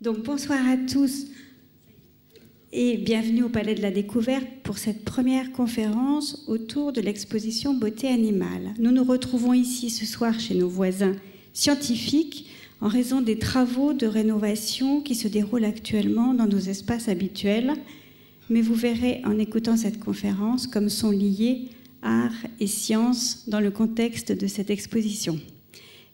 Donc bonsoir à tous et bienvenue au Palais de la Découverte pour cette première conférence autour de l'exposition Beauté animale. Nous nous retrouvons ici ce soir chez nos voisins scientifiques en raison des travaux de rénovation qui se déroulent actuellement dans nos espaces habituels, mais vous verrez en écoutant cette conférence comme sont liés art et science dans le contexte de cette exposition.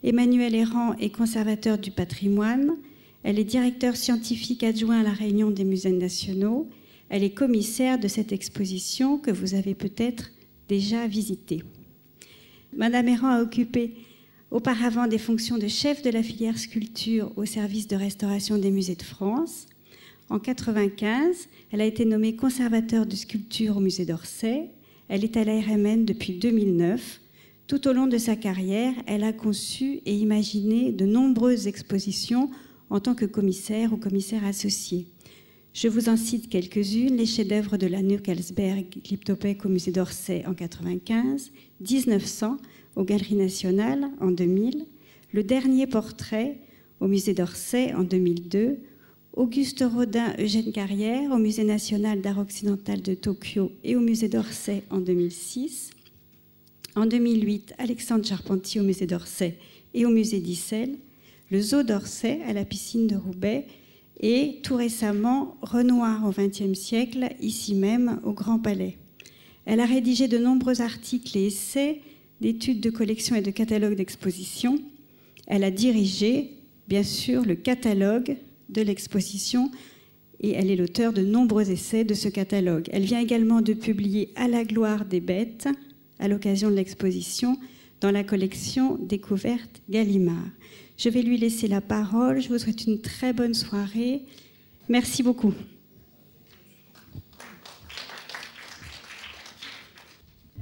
Emmanuel Errand est conservateur du patrimoine, elle est directeur scientifique adjoint à la Réunion des musées nationaux. Elle est commissaire de cette exposition que vous avez peut-être déjà visitée. Madame Errand a occupé auparavant des fonctions de chef de la filière sculpture au service de restauration des musées de France. En 1995, elle a été nommée conservateur de sculpture au musée d'Orsay. Elle est à la RMN depuis 2009. Tout au long de sa carrière, elle a conçu et imaginé de nombreuses expositions en tant que commissaire ou commissaire associé. Je vous en cite quelques-unes. Les chefs-d'œuvre de la Nuckelsberg, Glyptopec au musée d'Orsay en 1995, 1900 aux Galeries nationales en 2000, le dernier portrait au musée d'Orsay en 2002, Auguste Rodin, Eugène Carrière au musée national d'art occidental de Tokyo et au musée d'Orsay en 2006. En 2008, Alexandre Charpentier au musée d'Orsay et au musée d'Issel le zoo d'Orsay à la piscine de Roubaix et tout récemment Renoir au XXe siècle, ici même au Grand Palais. Elle a rédigé de nombreux articles et essais d'études de collection et de catalogues d'exposition. Elle a dirigé, bien sûr, le catalogue de l'exposition et elle est l'auteur de nombreux essais de ce catalogue. Elle vient également de publier À la gloire des bêtes, à l'occasion de l'exposition, dans la collection Découverte Gallimard. Je vais lui laisser la parole. Je vous souhaite une très bonne soirée. Merci beaucoup.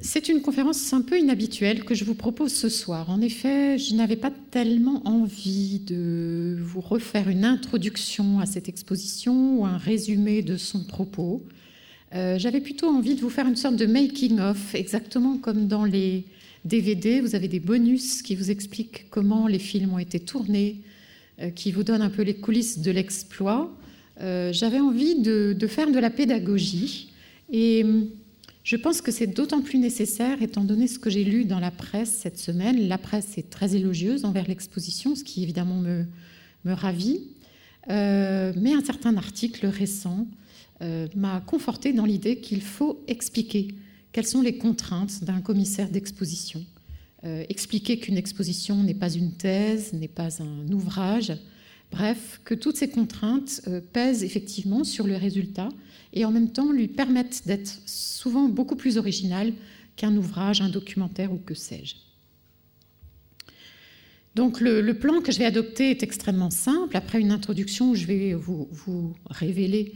C'est une conférence un peu inhabituelle que je vous propose ce soir. En effet, je n'avais pas tellement envie de vous refaire une introduction à cette exposition ou un résumé de son propos. Euh, j'avais plutôt envie de vous faire une sorte de making-of, exactement comme dans les DVD, vous avez des bonus qui vous expliquent comment les films ont été tournés, euh, qui vous donnent un peu les coulisses de l'exploit. Euh, j'avais envie de, faire de la pédagogie et hum, je pense que c'est d'autant plus nécessaire étant donné ce que j'ai lu dans la presse cette semaine. La presse est très élogieuse envers l'exposition, ce qui évidemment me, me ravit. Euh, mais un certain article récent m'a conforté dans l'idée qu'il faut expliquer quelles sont les contraintes d'un commissaire d'exposition euh, Expliquer qu'une exposition n'est pas une thèse, n'est pas un ouvrage, bref, que toutes ces contraintes euh, pèsent effectivement sur le résultat et en même temps lui permettent d'être souvent beaucoup plus original qu'un ouvrage, un documentaire ou que sais-je. Donc le, plan que je vais adopter est extrêmement simple. Après une introduction je vais vous, révéler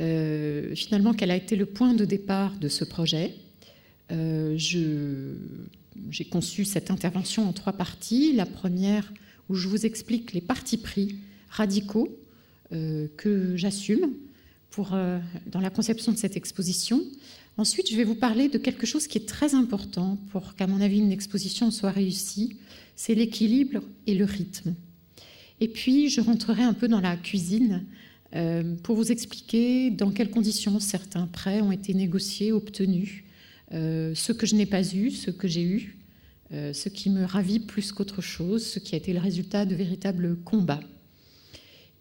euh, finalement quel a été le point de départ de ce projet, j'ai conçu cette intervention en trois parties. La première, où je vous explique les partis pris radicaux euh, que j'assume euh, dans la conception de cette exposition. Ensuite, je vais vous parler de quelque chose qui est très important pour qu'à mon avis une exposition soit réussie, c'est l'équilibre et le rythme. Et puis, je rentrerai un peu dans la cuisine pour vous expliquer dans quelles conditions certains prêts ont été négociés, obtenus, euh, ce que je n'ai pas eu, ce que j'ai eu, euh, ce qui me ravit plus qu'autre chose, ce qui a été le résultat de véritables combats.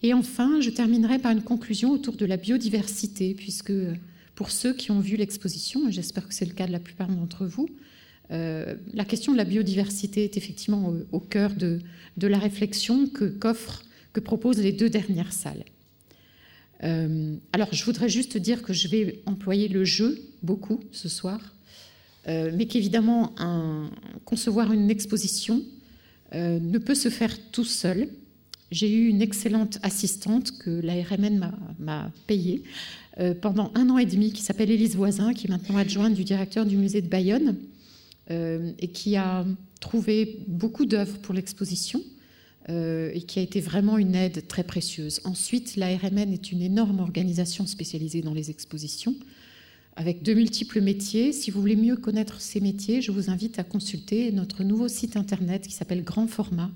Et enfin, je terminerai par une conclusion autour de la biodiversité, puisque pour ceux qui ont vu l'exposition, et j'espère que c'est le cas de la plupart d'entre vous, euh, la question de la biodiversité est effectivement au, cœur de, la réflexion que proposent les deux dernières salles. alors, je voudrais juste dire que je vais employer le jeu beaucoup ce soir, euh, mais qu'évidemment, concevoir une exposition euh, ne peut se faire tout seul. J'ai eu une excellente assistante que la RMN m'a payée euh, pendant un an et demi, qui s'appelle Élise Voisin, qui est maintenant adjointe du directeur du musée de Bayonne, et qui a trouvé beaucoup d'œuvres pour l'exposition. et qui a été vraiment une aide très précieuse. Ensuite, la RMN est une énorme organisation spécialisée dans les expositions avec de multiples métiers. Si vous voulez mieux connaître ces métiers, je vous invite à consulter notre nouveau site internet qui s'appelle Grand Format,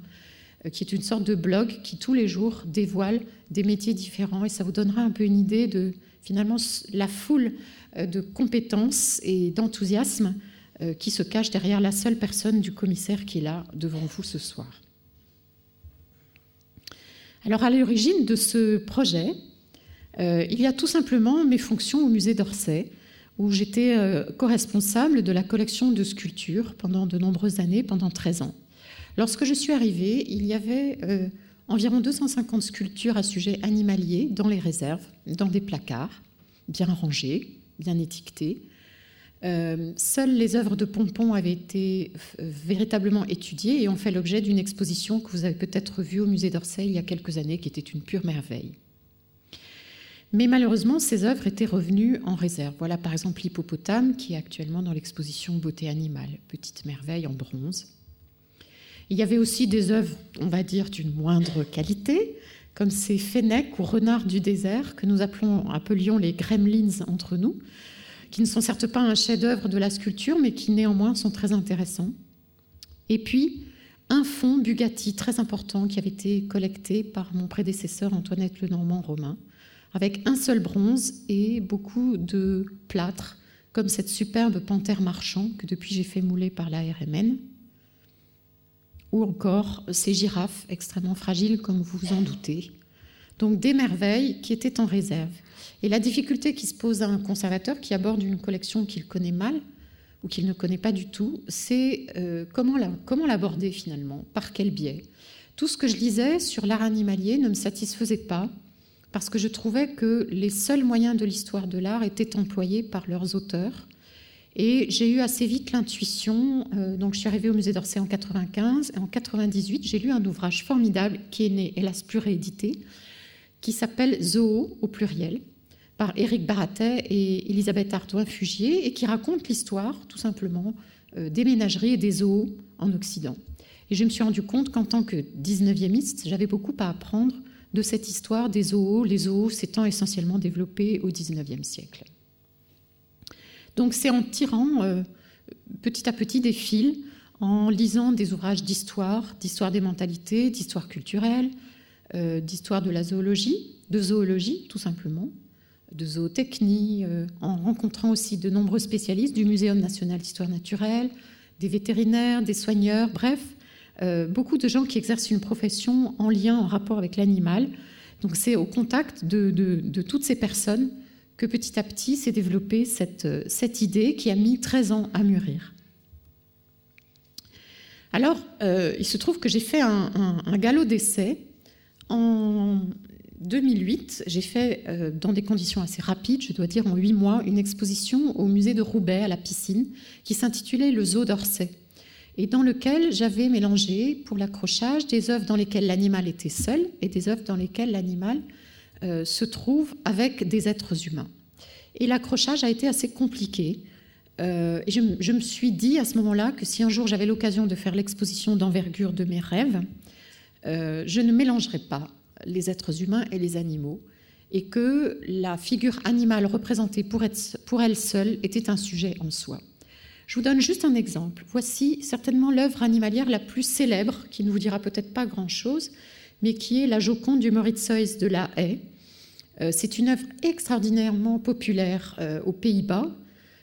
qui est une sorte de blog qui tous les jours dévoile des métiers différents et ça vous donnera un peu une idée de finalement la foule de compétences et d'enthousiasme qui se cache derrière la seule personne du commissaire qui est là devant vous ce soir. Alors à l'origine de ce projet, euh, il y a tout simplement mes fonctions au musée d'Orsay, où j'étais euh, co-responsable de la collection de sculptures pendant de nombreuses années, pendant 13 ans. Lorsque je suis arrivée, il y avait euh, environ 250 sculptures à sujet animalier dans les réserves, dans des placards, bien rangés, bien étiquetés. seules les œuvres de Pompon avaient été véritablement étudiées et ont fait l'objet d'une exposition que vous avez peut-être vue au musée d'Orsay il y a quelques années, qui était une pure merveille. Mais malheureusement, ces œuvres étaient revenues en réserve. Voilà par exemple l'hippopotame qui est actuellement dans l'exposition Beauté animale, petite merveille en bronze. Il y avait aussi des œuvres, on va dire, d'une moindre qualité, comme ces fennecs ou renards du désert que nous appelons, appelions les gremlins entre nous, qui ne sont certes pas un chef-d'œuvre de la sculpture, mais qui néanmoins sont très intéressants. Et puis, un fond Bugatti très important qui avait été collecté par mon prédécesseur Antoinette Lenormand-Romain, avec un seul bronze et beaucoup de plâtre, comme cette superbe panthère marchand que depuis j'ai fait mouler par la RMN, ou encore ces girafes extrêmement fragiles, comme vous vous en doutez. Donc des merveilles qui étaient en réserve. Et la difficulté qui se pose à un conservateur qui aborde une collection qu'il connaît mal ou qu'il ne connaît pas du tout, c'est euh, comment l'aborder finalement, par quel biais? Tout ce que je lisais sur l'art animalier ne me satisfaisait pas parce que je trouvais que les seuls moyens de l'histoire de l'art étaient employés par leurs auteurs. Et j'ai eu assez vite l'intuition, euh, donc je suis arrivée au musée d'Orsay en 95, et en 98, j'ai lu un ouvrage formidable qui est né, hélas plus réédité, qui s'appelle Zoo au pluriel, par Éric Baratet et Elisabeth Ardouin-Fugier, et qui raconte l'histoire, tout simplement, euh, des ménageries et des zoos en Occident. Et je me suis rendu compte qu'en tant que 19e j'avais beaucoup à apprendre de cette histoire des zoos, les zoos s'étant essentiellement développés au XIXe siècle. Donc c'est en tirant euh, petit à petit des fils, en lisant des ouvrages d'histoire, d'histoire des mentalités, d'histoire culturelle, euh, d'histoire de la zoologie, de zoologie tout simplement, de zootechnie, euh, en rencontrant aussi de nombreux spécialistes du Muséum national d'histoire naturelle, des vétérinaires, des soigneurs, bref, euh, beaucoup de gens qui exercent une profession en lien, en rapport avec l'animal. Donc c'est au contact de, toutes ces personnes que petit à petit s'est développée cette, cette, idée qui a mis 13 ans à mûrir. Alors, euh, il se trouve que j'ai fait un, galop d'essai en 2008. J'ai fait, euh, dans des conditions assez rapides, je dois dire en huit mois, une exposition au musée de Roubaix, à la piscine, qui s'intitulait Le Zoo d'Orsay et dans lequel j'avais mélangé pour l'accrochage des œuvres dans lesquelles l'animal était seul et des œuvres dans lesquelles l'animal euh, se trouve avec des êtres humains. Et l'accrochage a été assez compliqué. Euh, et je, me suis dit à ce moment-là que si un jour j'avais l'occasion de faire l'exposition d'envergure de mes rêves, euh, je ne mélangerais pas les êtres humains et les animaux, et que la figure animale représentée pour, elle seule était un sujet en soi. Je vous donne juste un exemple. Voici certainement l'œuvre animalière la plus célèbre, qui ne vous dira peut-être pas grand-chose, mais qui est la Joconde du Mauritshuis de la Haye. Euh, c'est une œuvre extraordinairement populaire euh, aux Pays-Bas.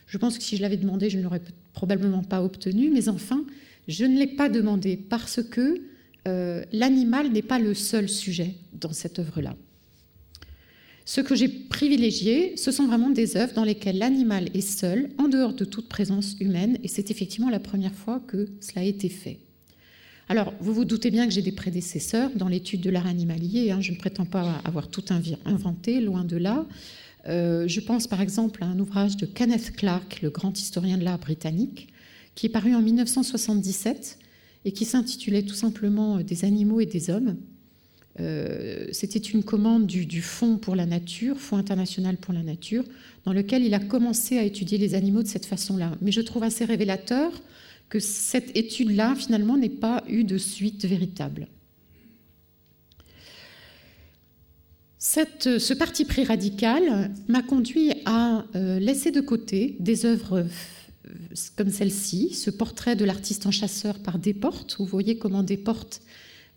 Je pense que si je l'avais demandé, je ne l'aurais probablement pas obtenue, mais enfin, je ne l'ai pas demandé parce que euh, l'animal n'est pas le seul sujet dans cette œuvre-là. Ce que j'ai privilégié, ce sont vraiment des œuvres dans lesquelles l'animal est seul, en dehors de toute présence humaine, et c'est effectivement la première fois que cela a été fait. Alors, vous vous doutez bien que j'ai des prédécesseurs dans l'étude de l'art animalier, hein, je ne prétends pas avoir tout inventé, loin de là. Euh, je pense par exemple à un ouvrage de Kenneth Clark, le grand historien de l'art britannique, qui est paru en 1977 et qui s'intitulait tout simplement Des animaux et des hommes. Euh, c'était une commande du, Fonds pour la nature, Fonds international pour la nature, dans lequel il a commencé à étudier les animaux de cette façon-là. Mais je trouve assez révélateur que cette étude-là, finalement, n'ait pas eu de suite véritable. ce parti pris radical m'a conduit à euh, laisser de côté des œuvres comme celle-ci, ce portrait de l'artiste en chasseur par Desportes. Vous voyez comment Desportes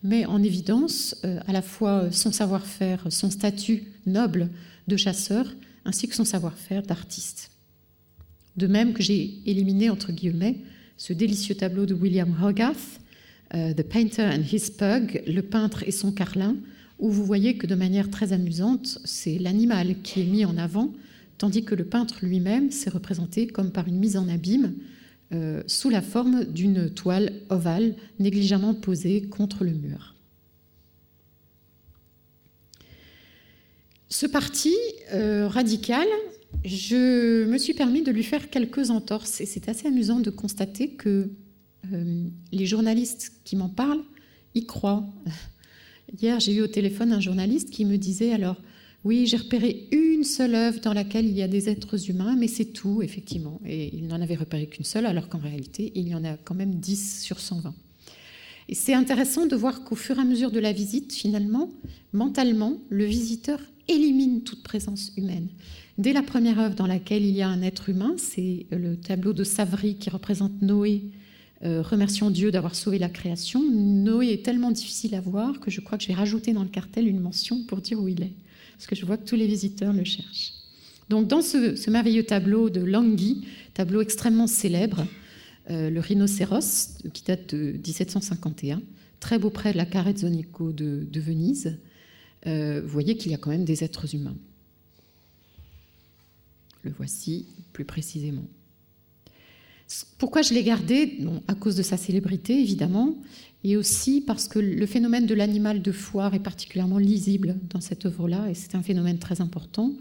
met en évidence euh, à la fois son savoir-faire, son statut noble de chasseur, ainsi que son savoir-faire d'artiste. De même que j'ai éliminé, entre guillemets, ce délicieux tableau de William Hogarth, euh, The Painter and His Pug, le peintre et son carlin, où vous voyez que de manière très amusante, c'est l'animal qui est mis en avant, tandis que le peintre lui-même s'est représenté comme par une mise en abîme, euh, sous la forme d'une toile ovale négligemment posée contre le mur. Ce parti euh, radical je me suis permis de lui faire quelques entorses et c'est assez amusant de constater que euh, les journalistes qui m'en parlent y croient. Hier, j'ai eu au téléphone un journaliste qui me disait alors oui, j'ai repéré une seule œuvre dans laquelle il y a des êtres humains, mais c'est tout, effectivement. Et il n'en avait repéré qu'une seule, alors qu'en réalité, il y en a quand même 10 sur 120. Et c'est intéressant de voir qu'au fur et à mesure de la visite, finalement, mentalement, le visiteur élimine toute présence humaine. Dès la première œuvre dans laquelle il y a un être humain, c'est le tableau de Savary qui représente Noé, euh, remerciant Dieu d'avoir sauvé la création. Noé est tellement difficile à voir que je crois que je vais rajouter dans le cartel une mention pour dire où il est, parce que je vois que tous les visiteurs le cherchent. Donc dans ce, merveilleux tableau de Langui, tableau extrêmement célèbre, euh, le rhinocéros, qui date de 1751, très beau près de la Carrezzonico de, de Venise, euh, vous voyez qu'il y a quand même des êtres humains. Le voici plus précisément. Pourquoi je l'ai gardé? À cause de sa célébrité, évidemment, et aussi parce que le phénomène de l'animal de foire est particulièrement lisible dans cette œuvre-là, et c'est un phénomène très important.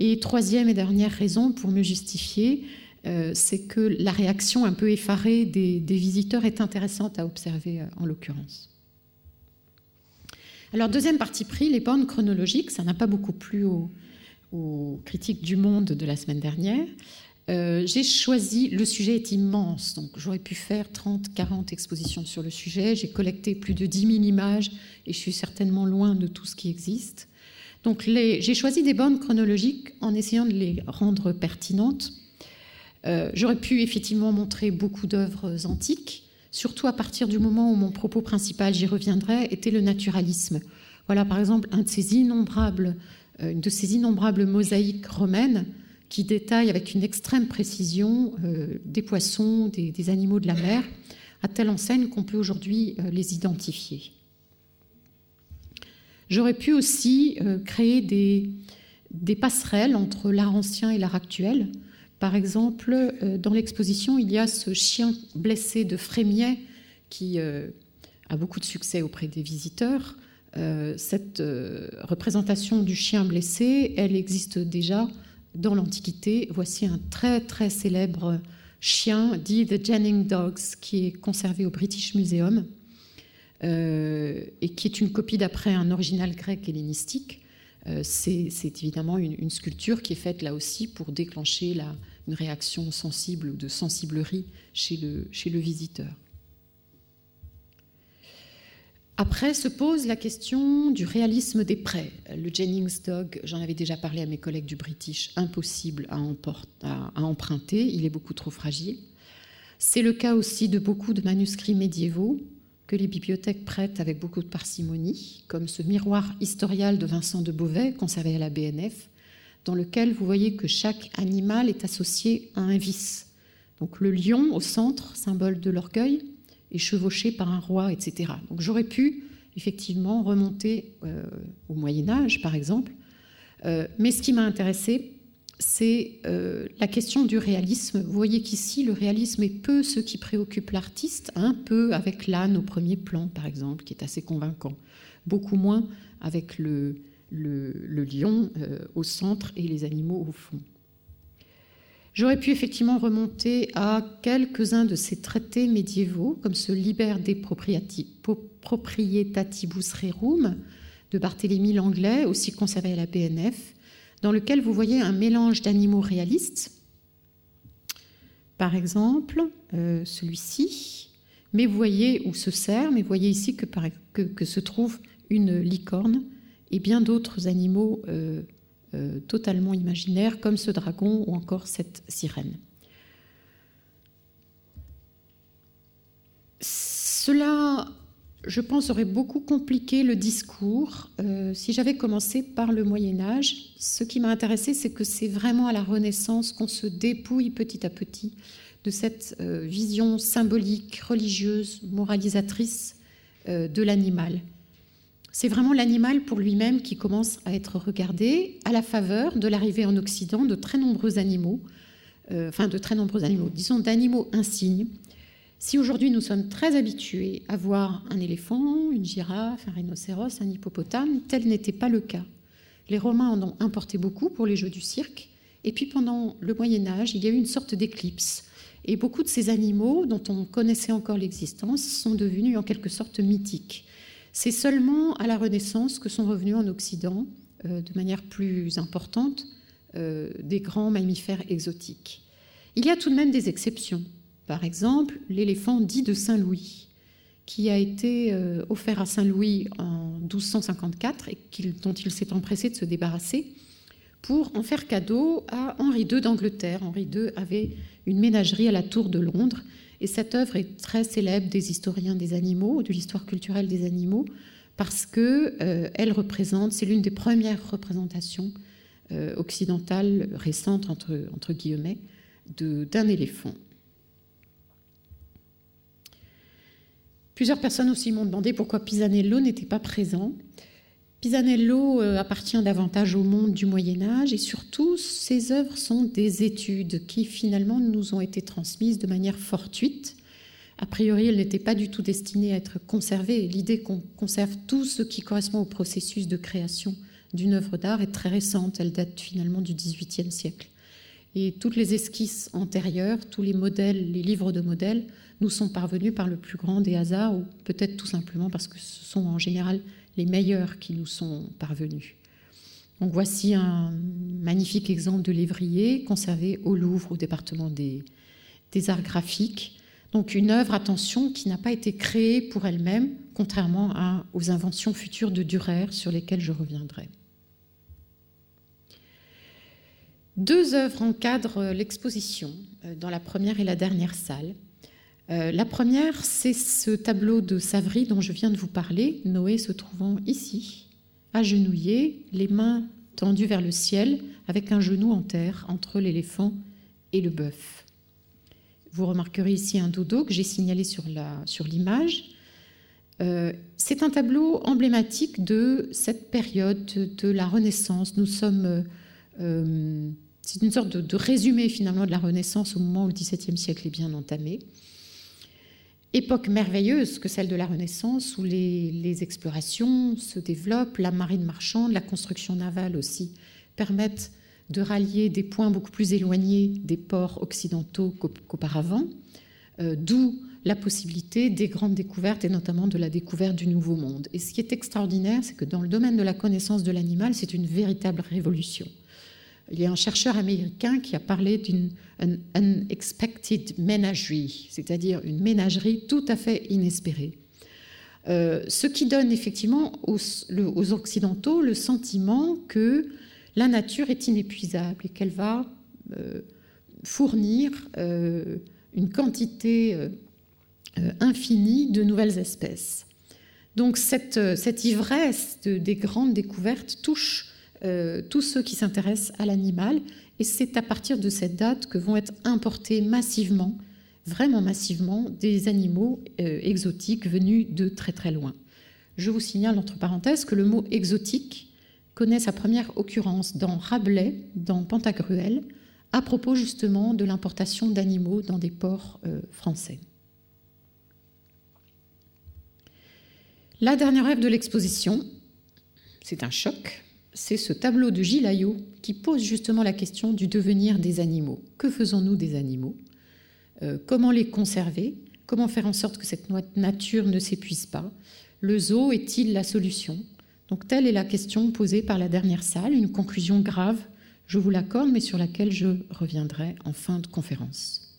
Et troisième et dernière raison pour me justifier, euh, c'est que la réaction un peu effarée des, visiteurs est intéressante à observer euh, en l'occurrence. Alors, deuxième partie pris, les bornes chronologiques, ça n'a pas beaucoup plu aux, aux critiques du Monde de la semaine dernière, euh, j'ai choisi, le sujet est immense, donc j'aurais pu faire 30, 40 expositions sur le sujet, j'ai collecté plus de 10 000 images et je suis certainement loin de tout ce qui existe. Donc j'ai choisi des bornes chronologiques en essayant de les rendre pertinentes. Euh, j'aurais pu effectivement montrer beaucoup d'œuvres antiques, surtout à partir du moment où mon propos principal, j'y reviendrai, était le naturalisme. Voilà par exemple euh, une de ces innombrables mosaïques romaines qui détaillent avec une extrême précision euh, des poissons, des, animaux de la mer, à telle enseigne qu'on peut aujourd'hui euh, les identifier. J'aurais pu aussi créer des, des, passerelles entre l'art ancien et l'art actuel. Par exemple, dans l'exposition, il y a ce chien blessé de Frémiet qui a beaucoup de succès auprès des visiteurs. Euh, cette euh, représentation du chien blessé, elle existe déjà dans l'Antiquité. Voici un très très célèbre chien dit The Jennings Dogs qui est conservé au British Museum euh, et qui est une copie d'après un original grec hellénistique. c'est évidemment une, sculpture qui est faite là aussi pour déclencher la, une réaction sensible ou de sensiblerie chez le, chez le visiteur. Après se pose la question du réalisme des prêts. Le Jennings Dog, j'en avais déjà parlé à mes collègues du British, impossible à, emprunter, il est beaucoup trop fragile. C'est le cas aussi de beaucoup de manuscrits médiévaux que les bibliothèques prêtent avec beaucoup de parcimonie, comme ce miroir historial de Vincent de Beauvais, conservé à la BNF, dans lequel vous voyez que chaque animal est associé à un vice. Donc le lion au centre, symbole de l'orgueil, et chevauché par un roi, etc. Donc j'aurais pu effectivement remonter euh, au Moyen Âge, par exemple, euh, mais ce qui m'a intéressé, c'est euh, la question du réalisme. Vous voyez qu'ici, le réalisme est peu ce qui préoccupe l'artiste, un peu avec l'âne au premier plan, par exemple, qui est assez convaincant, beaucoup moins avec le lion au centre et les animaux au fond. J'aurais pu effectivement remonter à quelques-uns de ces traités médiévaux, comme ce Liber de Proprietatibus Rerum de Barthélemy Langlais, aussi conservé à la BNF, dans lequel vous voyez un mélange d'animaux réalistes, par exemple euh, celui-ci, mais vous voyez où se sert, mais vous voyez ici que, se trouve une licorne et bien d'autres animaux euh, euh, totalement imaginaire, comme ce dragon ou encore cette sirène. Cela, je pense, aurait beaucoup compliqué le discours euh, si j'avais commencé par le Moyen Âge. Ce qui m'a intéressé, c'est que c'est vraiment à la Renaissance qu'on se dépouille petit à petit de cette euh, vision symbolique, religieuse, moralisatrice de l'animal. C'est vraiment l'animal pour lui-même qui commence à être regardé à la faveur de l'arrivée en Occident de très nombreux animaux, enfin de très nombreux animaux, disons d'animaux insignes, si aujourd'hui nous sommes très habitués à voir un éléphant, une girafe, un rhinocéros, un hippopotame, tel n'était pas le cas. Les Romains en ont importé beaucoup pour les jeux du cirque, et puis pendant le Moyen Âge, il y a eu une sorte d'éclipse. Et beaucoup de ces animaux, dont on connaissait encore l'existence, sont devenus en quelque sorte mythiques. C'est seulement à la Renaissance que sont revenus en Occident, euh, de manière plus importante, euh, des grands mammifères exotiques. Il y a tout de même des exceptions. Par exemple, l'éléphant dit de Saint-Louis, qui a été euh, offert à Saint-Louis en 1254 et dont il s'est empressé de se débarrasser pour en faire cadeau à Henri II d'Angleterre. Henri II avait une ménagerie à la Tour de Londres et cette œuvre est très célèbre des historiens des animaux, de l'histoire culturelle des animaux, parce que euh, représente, c'est l'une des premières représentations euh, occidentales récentes entre guillemets d'un éléphant. Plusieurs personnes aussi m'ont demandé pourquoi Pisanello n'était pas présent. Pisanello euh, appartient davantage au monde du Moyen Âge et surtout ses œuvres sont des études qui finalement nous ont été transmises de manière fortuite. A priori, elles n'étaient pas du tout destinées à être conservées. L'idée qu'on conserve tout ce qui correspond au processus de création d'une œuvre d'art est très récente. Elle date finalement du XVIIIe siècle. Et toutes les esquisses antérieures, tous les modèles, les livres de modèles, nous sont parvenus par le plus grand des hasards, ou peut-être tout simplement parce que ce sont en général les meilleurs qui nous sont parvenus. Voici un magnifique exemple de lévrier conservé au Louvre, au département des, arts graphiques. Donc une œuvre, attention, qui n'a pas été créée pour elle-même, contrairement aux inventions futures de Durer sur lesquelles je reviendrai. Deux œuvres encadrent l'exposition euh, dans la première et la dernière salle. Euh, la première, c'est ce tableau de Savary dont je viens de vous parler, Noé se trouvant ici, agenouillé, les mains tendues vers le ciel, avec un genou en terre entre l'éléphant et le bœuf. Vous remarquerez ici un dodo que j'ai signalé sur l'image. Euh, c'est un tableau emblématique de cette période de la Renaissance. Nous sommes c'est une sorte de, résumé finalement de la Renaissance au moment où le XVIIe siècle est bien entamé. Époque merveilleuse que celle de la Renaissance où les, explorations se développent, la marine marchande, la construction navale aussi permettent de rallier des points beaucoup plus éloignés des ports occidentaux qu'auparavant, euh, d'où la possibilité des grandes découvertes et notamment de la découverte du Nouveau Monde. Et ce qui est extraordinaire, c'est que dans le domaine de la connaissance de l'animal, c'est une véritable révolution. Il y a un chercheur américain qui a parlé d'une unexpected menagerie, c'est-à-dire une ménagerie tout à fait inespérée. Euh, ce qui donne effectivement aux, Occidentaux le sentiment que la nature est inépuisable et qu'elle va euh, fournir euh, une quantité infinie de nouvelles espèces. Donc cette ivresse des grandes découvertes touche euh, tous ceux qui s'intéressent à l'animal. Et c'est à partir de cette date que vont être importés massivement, vraiment massivement, des animaux euh, exotiques venus de très très loin. Je vous signale entre parenthèses que le mot exotique connaît sa première occurrence dans Rabelais, dans Pantagruel, à propos justement de l'importation d'animaux dans des ports euh, français. La dernière œuvre de l'exposition, c'est un choc, c'est ce tableau de Gilles qui pose justement la question du devenir des animaux. Que faisons-nous des animaux? Euh, Comment les conserver? Comment faire en sorte que cette nature ne s'épuise pas? Le zoo est-il la solution? Donc telle est la question posée par la dernière salle, une conclusion grave, je vous l'accorde, mais sur laquelle je reviendrai en fin de conférence.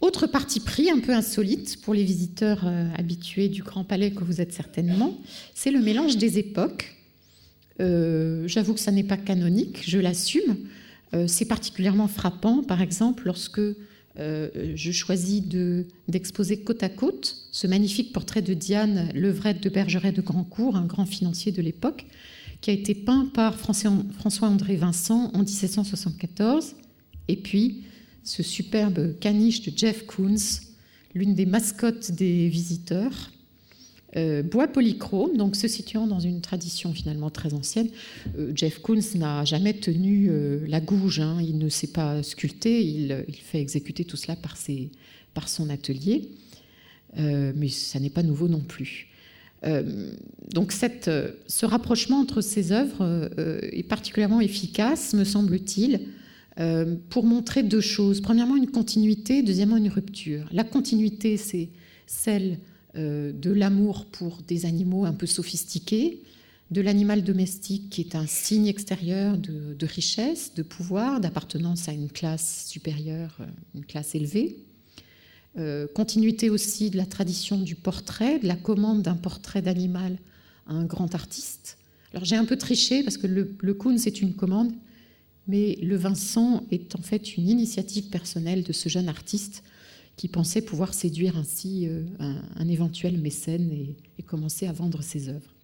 Autre parti pris un peu insolite pour les visiteurs euh, habitués du Grand Palais que vous êtes certainement, c'est le mélange des époques euh, j'avoue que ça n'est pas canonique, je l'assume. Euh, c'est particulièrement frappant, par exemple, lorsque je choisis d'exposer côte à côte ce magnifique portrait de Diane Levrette de Bergeret de Grandcourt, un grand financier de l'époque, qui a été peint par François-André Vincent en 1774, et puis ce superbe caniche de Jeff Koons, l'une des mascottes des visiteurs, euh, bois polychrome, donc se situant dans une tradition finalement très ancienne. Euh, Jeff Koons n'a jamais tenu euh, la gouge, hein. il ne sait pas sculpter, il, fait exécuter tout cela par, son atelier, mais ça n'est pas nouveau non plus. donc ce rapprochement entre ces œuvres est particulièrement efficace, me semble-t-il, pour montrer deux choses. Premièrement, une continuité, deuxièmement, une rupture. La continuité, c'est celle de l'amour pour des animaux un peu sophistiqués, de l'animal domestique qui est un signe extérieur de, richesse, de pouvoir, d'appartenance à une classe supérieure, euh, une classe élevée. Euh, continuité aussi de la tradition du portrait, de la commande d'un portrait d'animal à un grand artiste. Alors j'ai un peu triché parce que le, le c'est une commande, mais le Vincent est en fait une initiative personnelle de ce jeune artiste qui pensait pouvoir séduire ainsi euh, un, éventuel mécène et, commencer à vendre ses œuvres.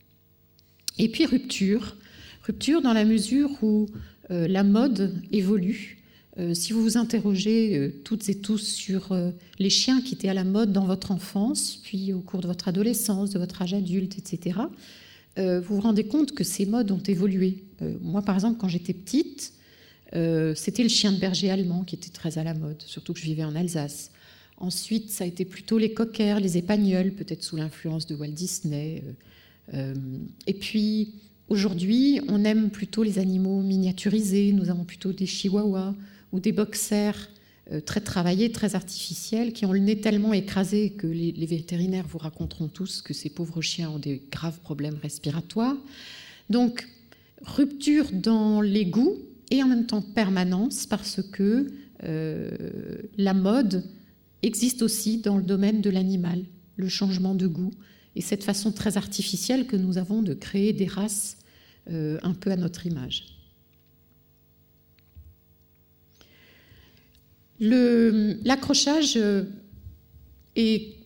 Et puis rupture, rupture dans la mesure où euh, la mode évolue. Euh, si vous vous interrogez toutes et tous sur les chiens qui étaient à la mode dans votre enfance, puis au cours de votre adolescence, de votre âge adulte, etc., vous vous rendez compte que ces modes ont évolué. moi, par exemple, quand j'étais petite, c'était le chien de berger allemand qui était très à la mode, surtout que je vivais en Alsace. Ensuite, ça a été plutôt les coquers, les épagnols, peut-être sous l'influence de Walt Disney. Euh, euh, et puis, aujourd'hui, on aime plutôt les animaux miniaturisés. Nous avons plutôt des chihuahuas ou des boxers euh, très travaillés, très artificiels, qui ont le nez tellement écrasé que les, les, vétérinaires vous raconteront tous que ces pauvres chiens ont des graves problèmes respiratoires. Donc, rupture dans les goûts et en même temps permanence parce que la mode existe aussi dans le domaine de l'animal, le changement de goût et cette façon très artificielle que nous avons de créer des races euh, un peu à notre image. L'accrochage euh, n'est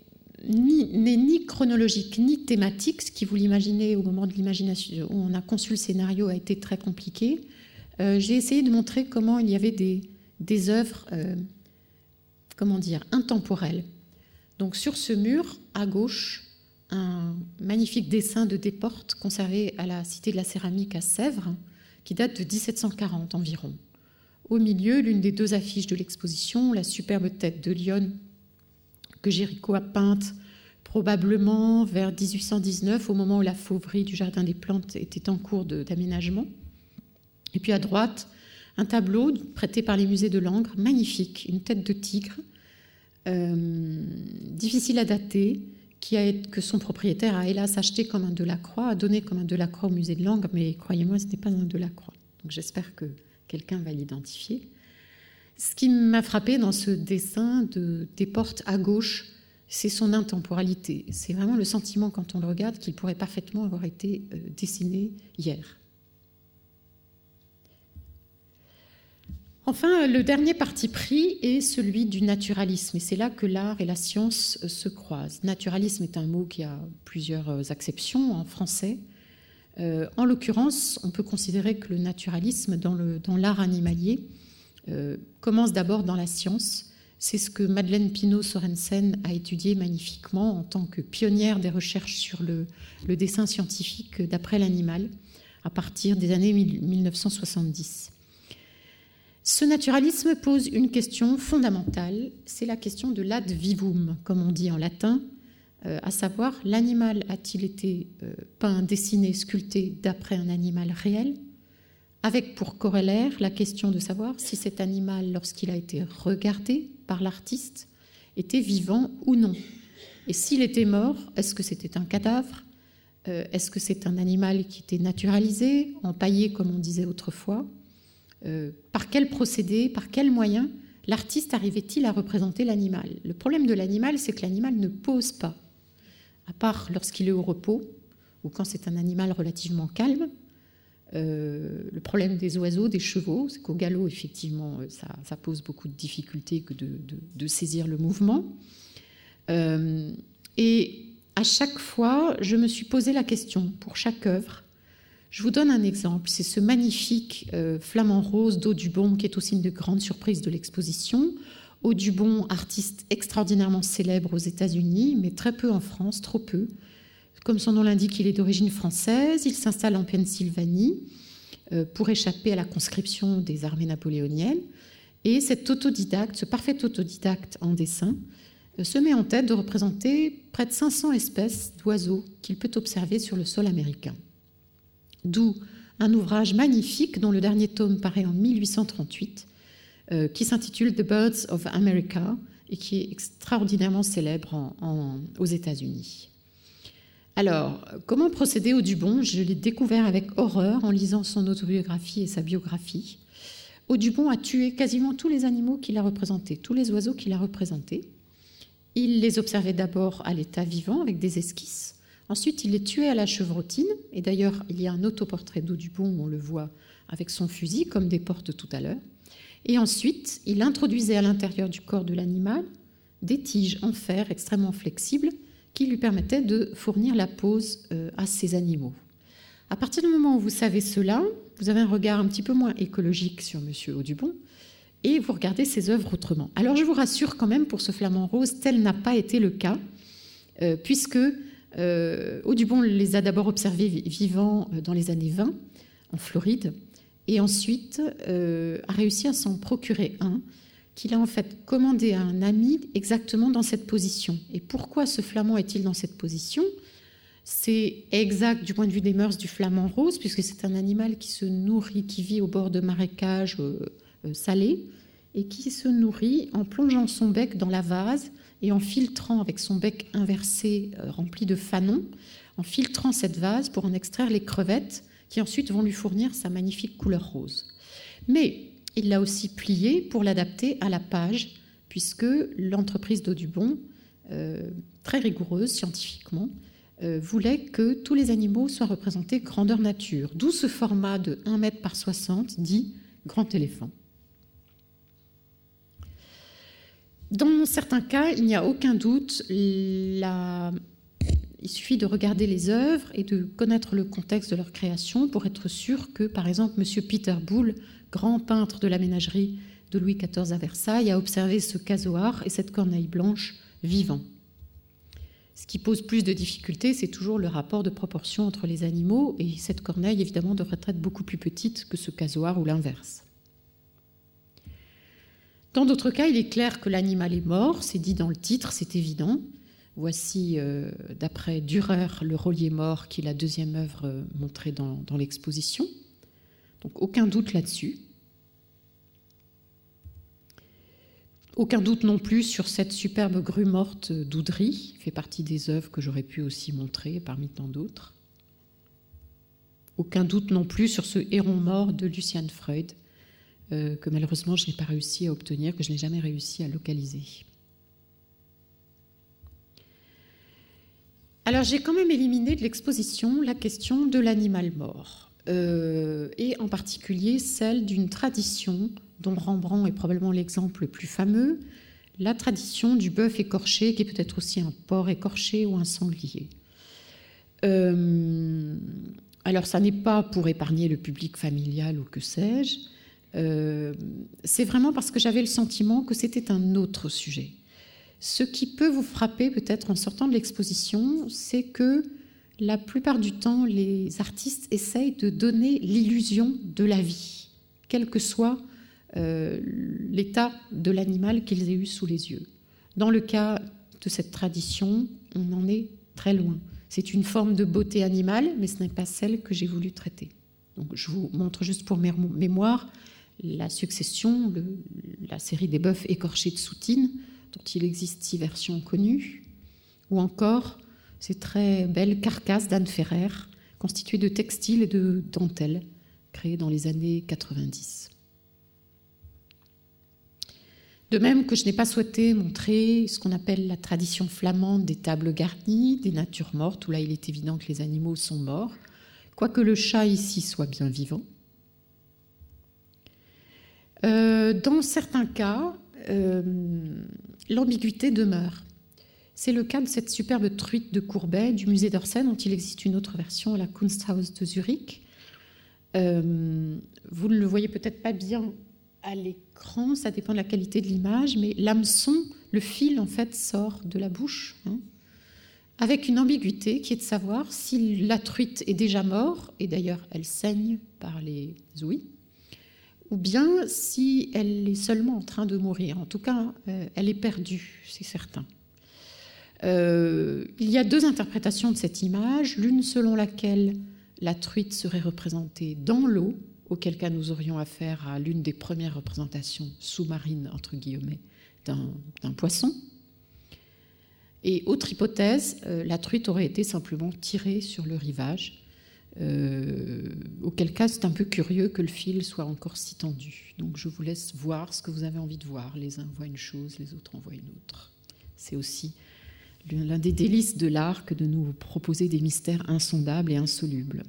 ni, chronologique ni thématique, ce qui vous l'imaginez au moment de l'imagination où on a conçu le scénario a été très compliqué. Euh, j'ai essayé de montrer comment il y avait des, des œuvres comment dire, intemporel. Donc sur ce mur, à gauche, un magnifique dessin de Desportes conservé à la Cité de la Céramique à Sèvres, qui date de 1740 environ. Au milieu, l'une des deux affiches de l'exposition, la superbe tête de Lyon que Géricault a peinte probablement vers 1819, au moment où la fauverie du Jardin des Plantes était en cours d'aménagement. Et puis à droite, un tableau prêté par les musées de Langres, magnifique, une tête de tigre, difficile à dater, qui a, que son propriétaire a hélas acheté comme un Delacroix, a donné comme un Delacroix au musée de Langres, mais croyez-moi, ce n'est pas un Delacroix. Donc j'espère que quelqu'un va l'identifier. Ce qui m'a frappé dans ce dessin de, des portes à gauche, c'est son intemporalité. C'est vraiment le sentiment quand on le regarde qu'il pourrait parfaitement avoir été euh, dessiné hier. Enfin, le dernier parti pris est celui du naturalisme, et c'est là que l'art et la science se croisent. Naturalisme est un mot qui a plusieurs acceptions en français. Euh, en l'occurrence, on peut considérer que le naturalisme dans l'art animalier euh, commence d'abord dans la science. C'est ce que Madeleine Pinault-Sorensen a étudié magnifiquement en tant que pionnière des recherches sur le dessin scientifique d'après l'animal à partir des années 1970. Ce naturalisme pose une question fondamentale, c'est la question de l'ad vivum, comme on dit en latin, euh, à savoir l'animal a-t-il été euh, peint, dessiné, sculpté d'après un animal réel, avec pour corollaire la question de savoir si cet animal, lorsqu'il a été regardé par l'artiste, était vivant ou non. Et s'il était mort, est-ce que c'était un cadavre? Euh, Est-ce que c'est un animal qui était naturalisé, empaillé comme on disait autrefois? Euh, par quel procédé, par quel moyen l'artiste arrivait-il à représenter l'animal? Le problème de l'animal, c'est que l'animal ne pose pas, à part lorsqu'il est au repos ou quand c'est un animal relativement calme. Euh, le problème des oiseaux, des chevaux. C'est qu'au galop, effectivement, ça, pose beaucoup de difficultés que de, saisir le mouvement. et à chaque fois, je me suis posé la question pour chaque œuvre. Je vous donne un exemple. C'est ce magnifique flamant rose d'Audubon qui est aussi une de grandes surprises de l'exposition. Audubon, artiste extraordinairement célèbre aux États-Unis, mais très peu en France, trop peu. Comme son nom l'indique, il est d'origine française. Il s'installe en Pennsylvanie euh, pour échapper à la conscription des armées napoléoniennes. Et cet autodidacte, ce parfait autodidacte en dessin, euh, se met en tête de représenter près de 500 espèces d'oiseaux qu'il peut observer sur le sol américain. D'où un ouvrage magnifique dont le dernier tome paraît en 1838 euh, qui s'intitule The Birds of America et qui est extraordinairement célèbre aux États-Unis. Alors, comment procéder au Dubon Je l'ai découvert avec horreur en lisant son autobiographie et sa biographie. Audubon a tué quasiment tous les animaux qu'il a représentés, tous les oiseaux qu'il a représentés. Il les observait d'abord à l'état vivant avec des esquisses. Ensuite, il les tuait à la chevrotine. Et d'ailleurs, il y a un autoportrait d'Audubon où on le voit avec son fusil, comme des portes tout à l'heure. Et ensuite, il introduisait à l'intérieur du corps de l'animal des tiges en fer extrêmement flexibles qui lui permettaient de fournir la pose euh, à ces animaux. À partir du moment où vous savez cela, vous avez un regard un petit peu moins écologique sur M. Audubon et vous regardez ses œuvres autrement. Alors je vous rassure quand même pour ce flamant rose, tel n'a pas été le cas, euh, puisque euh, Audubon les a d'abord observés vivants dans les années 20 en Floride, et ensuite euh, a réussi à s'en procurer un qu'il a en fait commandé à un ami exactement dans cette position. Et pourquoi ce flamand est-il dans cette position? C'est exact du point de vue des mœurs du flamand rose, puisque c'est un animal qui se nourrit, qui vit au bord de marécages euh, euh, salés, et qui se nourrit en plongeant son bec dans la vase et en filtrant avec son bec inversé rempli de fanons, en filtrant cette vase pour en extraire les crevettes qui ensuite vont lui fournir sa magnifique couleur rose. Mais il l'a aussi plié pour l'adapter à la page, puisque l'entreprise d'Audubon, euh, très rigoureuse scientifiquement, euh, voulait que tous les animaux soient représentés grandeur nature, d'où ce format de 1 mètre par 60 dit grand éléphant. Dans certains cas, il n'y a aucun doute, il suffit de regarder les œuvres et de connaître le contexte de leur création pour être sûr que, par exemple, M. Peter Boulle, grand peintre de la ménagerie de Louis XIV à Versailles, a observé ce casoar et cette corneille blanche vivant. Ce qui pose plus de difficultés, c'est toujours le rapport de proportion entre les animaux, et cette corneille, évidemment, devrait être beaucoup plus petite que ce casoar ou l'inverse. Dans d'autres cas, il est clair que l'animal est mort, c'est dit dans le titre, c'est évident, Voici, euh, d'après Dürer, Le Rollier mort, qui est la deuxième œuvre euh, montrée dans, l'exposition. Donc aucun doute là-dessus. Aucun doute non plus sur cette superbe grue morte d'Oudry, fait partie des œuvres que j'aurais pu aussi montrer parmi tant d'autres. Aucun doute non plus sur ce héron mort de Lucian Freud, euh, que malheureusement je n'ai pas réussi à obtenir, que je n'ai jamais réussi à localiser. Alors j'ai quand même éliminé de l'exposition la question de l'animal mort, euh, et en particulier celle d'une tradition dont Rembrandt est probablement l'exemple le plus fameux, la tradition du bœuf écorché, qui est peut-être aussi un porc écorché ou un sanglier. Euh, alors ça n'est pas pour épargner le public familial ou que sais-je, euh, c'est vraiment parce que j'avais le sentiment que c'était un autre sujet. Ce qui peut vous frapper peut-être en sortant de l'exposition, c'est que la plupart du temps, les artistes essayent de donner l'illusion de la vie, quel que soit euh, l'état de l'animal qu'ils aient eu sous les yeux. Dans le cas de cette tradition, on en est très loin. C'est une forme de beauté animale, mais ce n'est pas celle que j'ai voulu traiter. Donc, je vous montre juste pour mémoire la succession, la série des bœufs écorchés de soutine, dont il existe six versions connues, ou encore ces très belles carcasses d'Anne Ferrer, constituées de textiles et de dentelles, créées dans les années 90. De même que je n'ai pas souhaité montrer ce qu'on appelle la tradition flamande des tables garnies, des natures mortes, où là il est évident que les animaux sont morts, quoique le chat ici soit bien vivant. Dans certains cas, l'ambiguïté demeure. C'est le cas de cette superbe truite de Courbet du musée d'Orsay, dont il existe une autre version à la Kunsthaus de Zurich. Euh, vous ne le voyez peut-être pas bien à l'écran, ça dépend de la qualité de l'image, mais l'hameçon, le fil en fait sort de la bouche, hein, avec une ambiguïté qui est de savoir si la truite est déjà morte, et d'ailleurs elle saigne par les ouïes, ou bien si elle est seulement en train de mourir. En tout cas, euh, elle est perdue, c'est certain. Euh, il y a deux interprétations de cette image, l'une selon laquelle la truite serait représentée dans l'eau, auquel cas nous aurions affaire à l'une des premières représentations sous-marines, entre guillemets, d'un poisson. Et autre hypothèse, euh, la truite aurait été simplement tirée sur le rivage, euh, auquel cas c'est un peu curieux que le fil soit encore si tendu. Donc je vous laisse voir ce que vous avez envie de voir. Les uns voient une chose, les autres en voient une autre. C'est aussi l'un des délices de l'art que de nous proposer des mystères insondables et insolubles.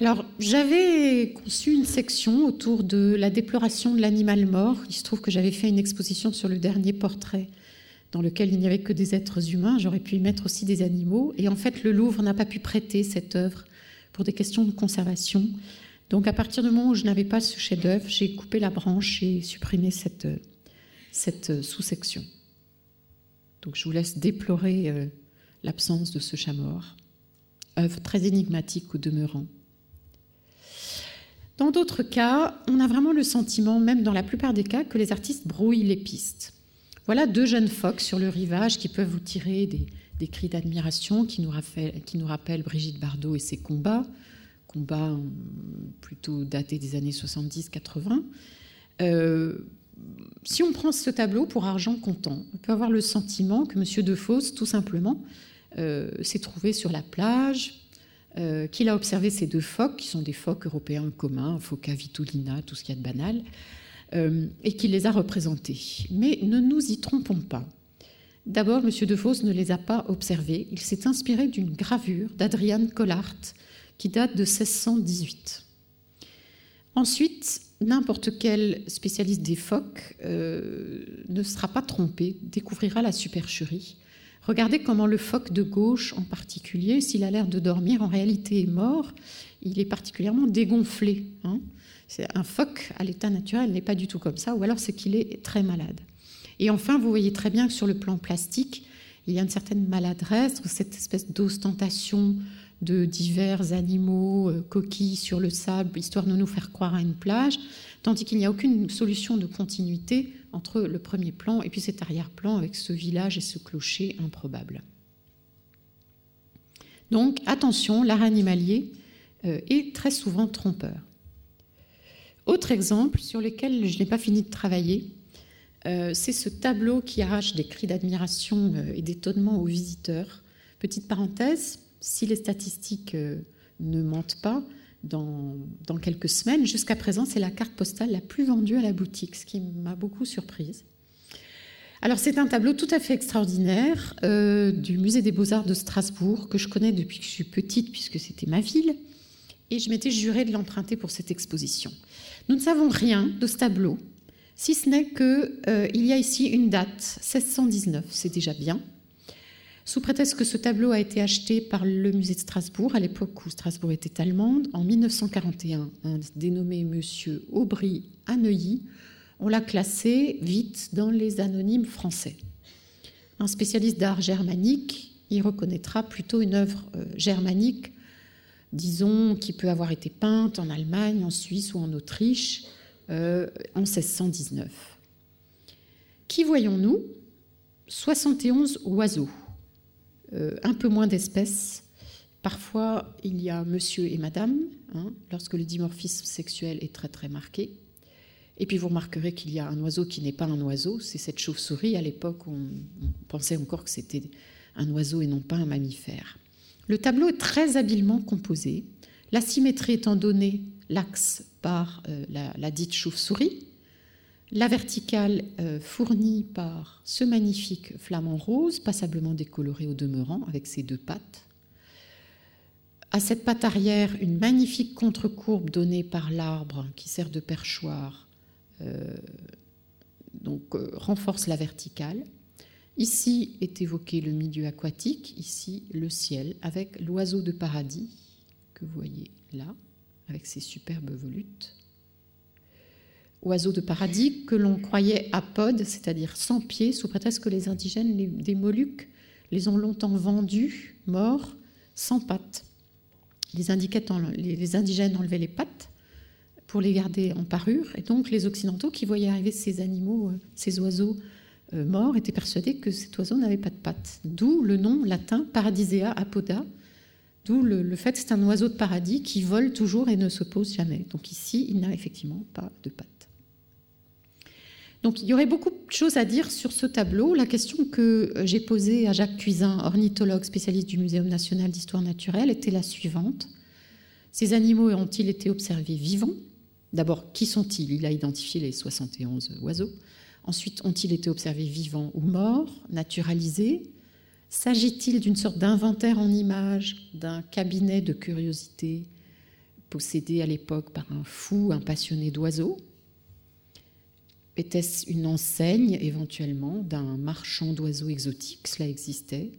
Alors, j'avais conçu une section autour de la déploration de l'animal mort. Il se trouve que j'avais fait une exposition sur le dernier portrait dans lequel il n'y avait que des êtres humains. J'aurais pu y mettre aussi des animaux. Et en fait, le Louvre n'a pas pu prêter cette œuvre pour des questions de conservation. Donc, à partir du moment où je n'avais pas ce chef-d'œuvre, j'ai coupé la branche et supprimé cette, cette sous-section. Donc je vous laisse déplorer euh, l'absence de ce chat mort, œuvre très énigmatique au demeurant. Dans d'autres cas, on a vraiment le sentiment, même dans la plupart des cas, que les artistes brouillent les pistes. Voilà deux jeunes phoques sur le rivage qui peuvent vous tirer des, cris d'admiration qui, nous rappellent Brigitte Bardot et ses combats, combats hum, plutôt datés des années 70-80 si on prend ce tableau pour argent comptant, on peut avoir le sentiment que M. Defosse, tout simplement, euh, s'est trouvé sur la plage, euh, qu'il a observé ces deux phoques, qui sont des phoques européens communs, Phoca vitulina, tout ce qu'il y a de banal, euh, et qu'il les a représentés. Mais ne nous y trompons pas. D'abord, M. Defosse ne les a pas observés. Il s'est inspiré d'une gravure d'Adrian Collart qui date de 1618. Ensuite, n'importe quel spécialiste des phoques euh, ne sera pas trompé, découvrira la supercherie. Regardez comment le phoque de gauche en particulier, s'il a l'air de dormir, en réalité est mort. Il est particulièrement dégonflé. Hein. C'est un phoque à l'état naturel n'est pas du tout comme ça, ou alors c'est qu'il est très malade. Et enfin, vous voyez très bien que sur le plan plastique, il y a une certaine maladresse, cette espèce d'ostentation de divers animaux, euh, coquilles sur le sable, histoire de nous faire croire à une plage, tandis qu'il n'y a aucune solution de continuité entre le premier plan et puis cet arrière-plan avec ce village et ce clocher improbable. Donc attention, l'art animalier euh, est très souvent trompeur. Autre exemple sur lequel je n'ai pas fini de travailler, euh, c'est ce tableau qui arrache des cris d'admiration et d'étonnement aux visiteurs. Petite parenthèse, si les statistiques euh, ne mentent pas, dans, quelques semaines, jusqu'à présent, c'est la carte postale la plus vendue à la boutique, ce qui m'a beaucoup surprise. Alors c'est un tableau tout à fait extraordinaire euh, du musée des beaux-arts de Strasbourg que je connais depuis que je suis petite puisque c'était ma ville et je m'étais juré de l'emprunter pour cette exposition. Nous ne savons rien de ce tableau, si ce n'est qu'il euh, y a ici une date, 1619, c'est déjà bien. Sous prétexte que ce tableau a été acheté par le musée de Strasbourg, à l'époque où Strasbourg était allemande, en 1941, un dénommé Monsieur Aubry à Neuilly, on l'a classé vite dans les anonymes français. Un spécialiste d'art germanique y reconnaîtra plutôt une œuvre euh, germanique, disons, qui peut avoir été peinte en Allemagne, en Suisse ou en Autriche euh, en 1619. Qui voyons-nous? 71 oiseaux euh, un peu moins d'espèces. Parfois, il y a monsieur et madame, hein, lorsque le dimorphisme sexuel est très très marqué. Et puis vous remarquerez qu'il y a un oiseau qui n'est pas un oiseau, c'est cette chauve-souris. À l'époque, on, pensait encore que c'était un oiseau et non pas un mammifère. Le tableau est très habilement composé, la symétrie étant donnée l'axe par euh, la, dite chauve-souris, la verticale euh, fournie par ce magnifique flamant rose, passablement décoloré au demeurant, avec ses deux pattes, À cette patte arrière, une magnifique contre-courbe donnée par l'arbre qui sert de perchoir, euh, renforce la verticale. Ici est évoqué le milieu aquatique, ici le ciel, avec l'oiseau de paradis que vous voyez là, avec ses superbes volutes. Oiseau de paradis que l'on croyait apode, c'est-à-dire sans pieds, sous prétexte que les indigènes des Moluques les ont longtemps vendus, morts, sans pattes les, les indigènes enlevaient les pattes pour les garder en parure, et donc les Occidentaux qui voyaient arriver ces animaux, euh, ces oiseaux euh, morts, étaient persuadés que cet oiseau n'avait pas de pattes. D'où le nom latin Paradisea apoda, d'où le, fait que c'est un oiseau de paradis qui vole toujours et ne se pose jamais. Donc ici, il n'a effectivement pas de pattes. Donc il y aurait beaucoup de choses à dire sur ce tableau. La question que j'ai posée à Jacques Cuisin, ornithologue spécialiste du Muséum national d'histoire naturelle, était la suivante. Ces animaux ont-ils été observés vivants? D'abord, qui sont-ils? Il a identifié les 71 oiseaux. Ensuite, ont-ils été observés vivants ou morts, naturalisés? S'agit-il d'une sorte d'inventaire en images, d'un cabinet de curiosité possédé à l'époque par un fou, un passionné d'oiseaux? Était-ce une enseigne éventuellement d'un marchand d'oiseaux exotiques? Cela existait.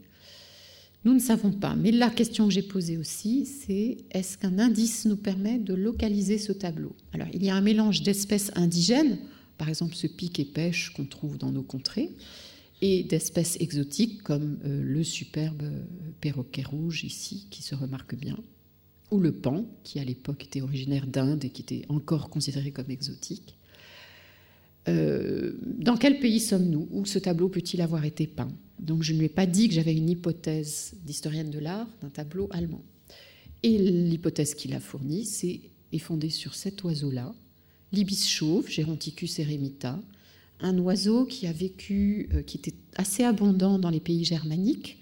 Nous ne savons pas. Mais la question que j'ai posée aussi, c'est est-ce qu'un indice nous permet de localiser ce tableau? Alors, il y a un mélange d'espèces indigènes, par exemple ce pic et pêche qu'on trouve dans nos contrées, et d'espèces exotiques comme euh, le superbe euh, perroquet rouge ici, qui se remarque bien, ou le pan, qui à l'époque était originaire d'Inde et qui était encore considéré comme exotique. Euh, dans quel pays sommes-nous? Où ce tableau peut-il avoir été peint? Donc je ne lui ai pas dit que j'avais une hypothèse d'historienne de l'art d'un tableau allemand. Et l'hypothèse qu'il a fournie est fondée sur cet oiseau-là, l'ibis chauve, Geronticus eremita, un oiseau qui a vécu, euh, qui était assez abondant dans les pays germaniques,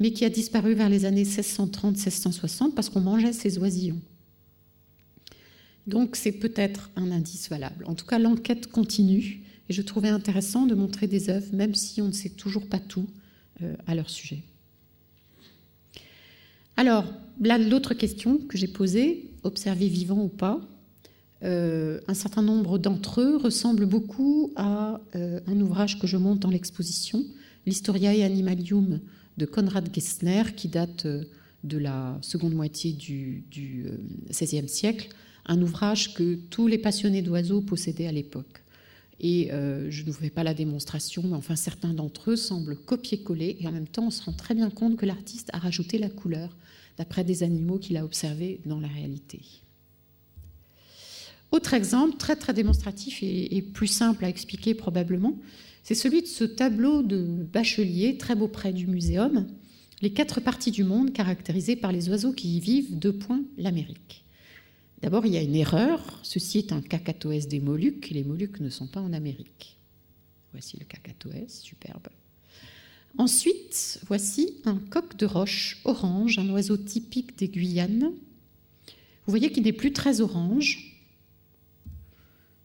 mais qui a disparu vers les années 1630-1660 parce qu'on mangeait ses oisillons. Donc c'est peut-être un indice valable. En tout cas, l'enquête continue et je trouvais intéressant de montrer des œuvres, même si on ne sait toujours pas tout euh, à leur sujet. Alors, là, l'autre question que j'ai posée, observer vivant ou pas, euh, un certain nombre d'entre eux ressemblent beaucoup à euh, un ouvrage que je monte dans l'exposition, l'Historiae Animalium de Konrad Gessner, qui date de la seconde moitié du XVIe siècle, un ouvrage que tous les passionnés d'oiseaux possédaient à l'époque. Et euh, je ne vous fais pas la démonstration, mais enfin certains d'entre eux semblent copier-coller, et en même temps on se rend très bien compte que l'artiste a rajouté la couleur d'après des animaux qu'il a observés dans la réalité. Autre exemple, très très démonstratif et, plus simple à expliquer probablement, c'est celui de ce tableau de Bachelier, très beau près du muséum, les quatre parties du monde caractérisées par les oiseaux qui y vivent, deux points, l'Amérique. D'abord, il y a une erreur. Ceci est un cacatoès des Moluques. Les Moluques ne sont pas en Amérique. Voici le cacatoès, superbe. Ensuite, voici un coq de roche orange, un oiseau typique des Guyanes. Vous voyez qu'il n'est plus très orange.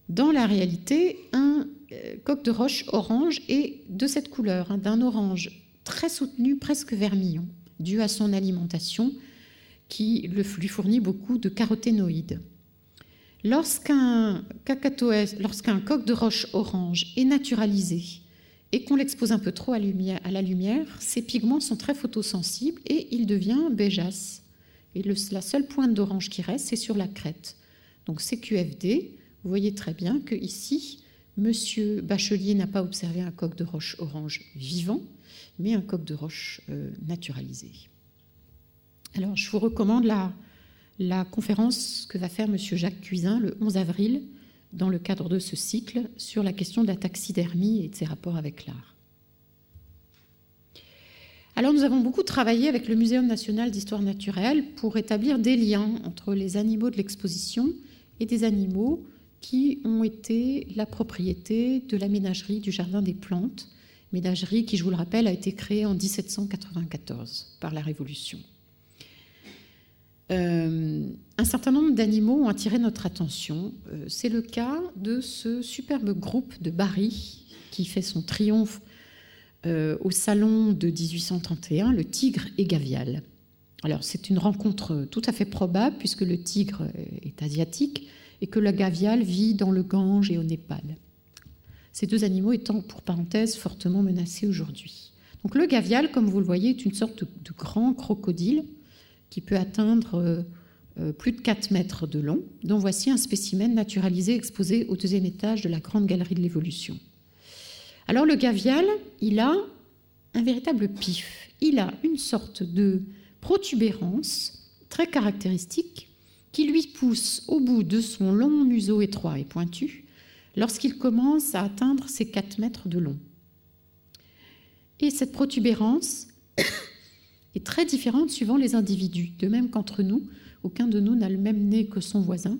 Dans la réalité, un euh, coq de roche orange est de cette couleur, hein, d'un orange très soutenu, presque vermillon, dû à son alimentation qui lui fournit beaucoup de caroténoïdes. Lorsqu'un coq de roche orange est naturalisé et qu'on l'expose un peu trop à, la lumière, ses pigments sont très photosensibles et il devient béjasse. Et la seule pointe d'orange qui reste, c'est sur la crête. Donc c'est QFD. Vous voyez très bien que ici, Monsieur Bachelier n'a pas observé un coq de roche orange vivant, mais un coq de roche euh, naturalisé. Alors, je vous recommande la, conférence que va faire M. Jacques Cuisin le 11 avril dans le cadre de ce cycle sur la question de la taxidermie et de ses rapports avec l'art. Alors nous avons beaucoup travaillé avec le Muséum national d'histoire naturelle pour établir des liens entre les animaux de l'exposition et des animaux qui ont été la propriété de la ménagerie du Jardin des Plantes, ménagerie qui, je vous le rappelle, a été créée en 1794 par la Révolution. Euh, un certain nombre d'animaux ont attiré notre attention. Euh, c'est le cas de ce superbe groupe de Bari qui fait son triomphe euh, au salon de 1831, le tigre égavial. Alors c'est une rencontre tout à fait probable puisque le tigre est asiatique et que la gaviale vit dans le Gange et au Népal. Ces deux animaux étant, pour parenthèse, fortement menacés aujourd'hui. Donc le gavial, comme vous le voyez, est une sorte de, grand crocodile qui peut atteindre euh, euh, plus de 4 mètres de long, dont voici un spécimen naturalisé exposé au deuxième étage de la grande galerie de l'évolution. Alors le gavial, il a un véritable pif. Il a une sorte de protubérance très caractéristique qui lui pousse au bout de son long museau étroit et pointu lorsqu'il commence à atteindre ses 4 mètres de long. Et cette protubérance est très différente suivant les individus. De même qu'entre nous, aucun de nous n'a le même nez que son voisin.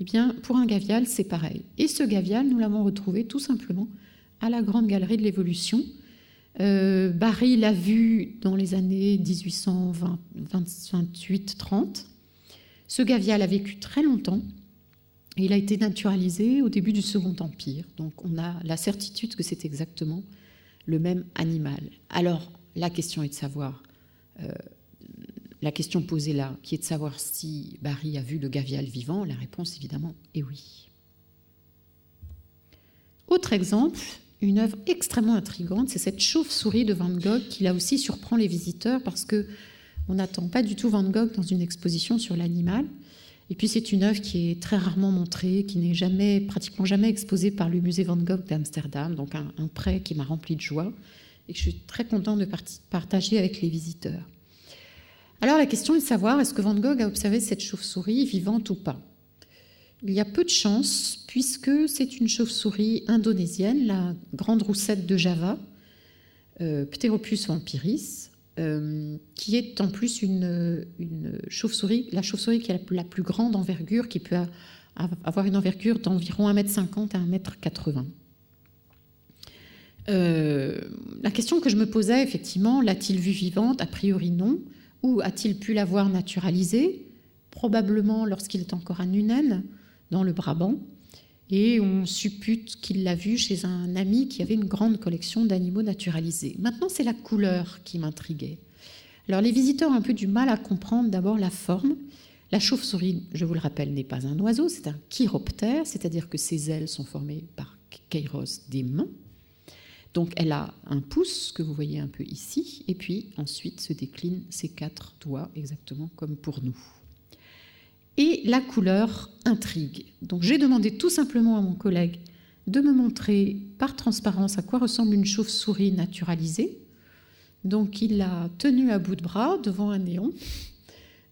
Eh bien, pour un gavial, c'est pareil. Et ce gavial, nous l'avons retrouvé tout simplement à la Grande Galerie de l'Évolution. Euh, Barry l'a vu dans les années 1828-30. Ce gavial a vécu très longtemps et il a été naturalisé au début du Second Empire. Donc on a la certitude que c'est exactement le même animal. Alors la question est de savoir, euh, la question posée là, qui est de savoir si Barry a vu le gavial vivant, la réponse évidemment est oui. Autre exemple, une œuvre extrêmement intrigante, c'est cette chauve-souris de Van Gogh qui là aussi surprend les visiteurs parce que on n'attend pas du tout Van Gogh dans une exposition sur l'animal. Et puis c'est une œuvre qui est très rarement montrée, qui n'est jamais, pratiquement jamais exposée par le musée Van Gogh d'Amsterdam, donc un, prêt qui m'a rempli de joie et que je suis très contente de partager avec les visiteurs. Alors la question est de savoir est-ce que Van Gogh a observé cette chauve-souris vivante ou pas? Il y a peu de chances puisque c'est une chauve-souris indonésienne, la grande roussette de Java, euh, Pteropus vampiris, euh, qui est en plus une, chauve-souris, la chauve-souris qui est la, plus grande envergure, qui peut avoir une envergure d'environ 1m50 à 1m80. Euh, la question que je me posais, effectivement, l'a-t-il vue vivante? A priori non. Ou a-t-il pu la voir naturalisée? Probablement lorsqu'il est encore à Nunen, dans le Brabant. Et on suppute qu'il l'a vu chez un ami qui avait une grande collection d'animaux naturalisés. Maintenant, c'est la couleur qui m'intriguait. Alors, les visiteurs ont un peu du mal à comprendre d'abord la forme. La chauve-souris, je vous le rappelle, n'est pas un oiseau, c'est un chiroptère, c'est-à-dire que ses ailes sont formées par kairos des mains. Donc, elle a un pouce que vous voyez un peu ici, et puis ensuite se déclinent ses quatre doigts, exactement comme pour nous et la couleur intrigue. Donc j'ai demandé tout simplement à mon collègue de me montrer par transparence à quoi ressemble une chauve-souris naturalisée. Donc il l'a tenue à bout de bras devant un néon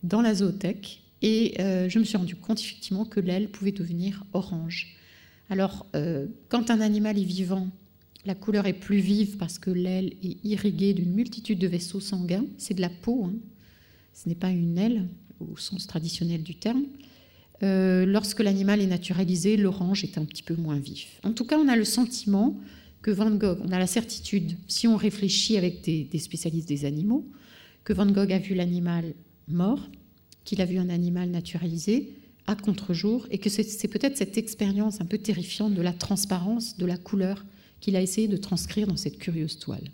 dans la zoothèque et euh, je me suis rendu compte effectivement que l'aile pouvait devenir orange. Alors euh, quand un animal est vivant, la couleur est plus vive parce que l'aile est irriguée d'une multitude de vaisseaux sanguins. C'est de la peau, hein. ce n'est pas une aile au sens traditionnel du terme. Euh, lorsque l'animal est naturalisé, l'orange est un petit peu moins vif. En tout cas, on a le sentiment que Van Gogh, on a la certitude, si on réfléchit avec des, des spécialistes des animaux, que Van Gogh a vu l'animal mort, qu'il a vu un animal naturalisé à contre-jour, et que c'est peut-être cette expérience un peu terrifiante de la transparence, de la couleur, qu'il a essayé de transcrire dans cette curieuse toile.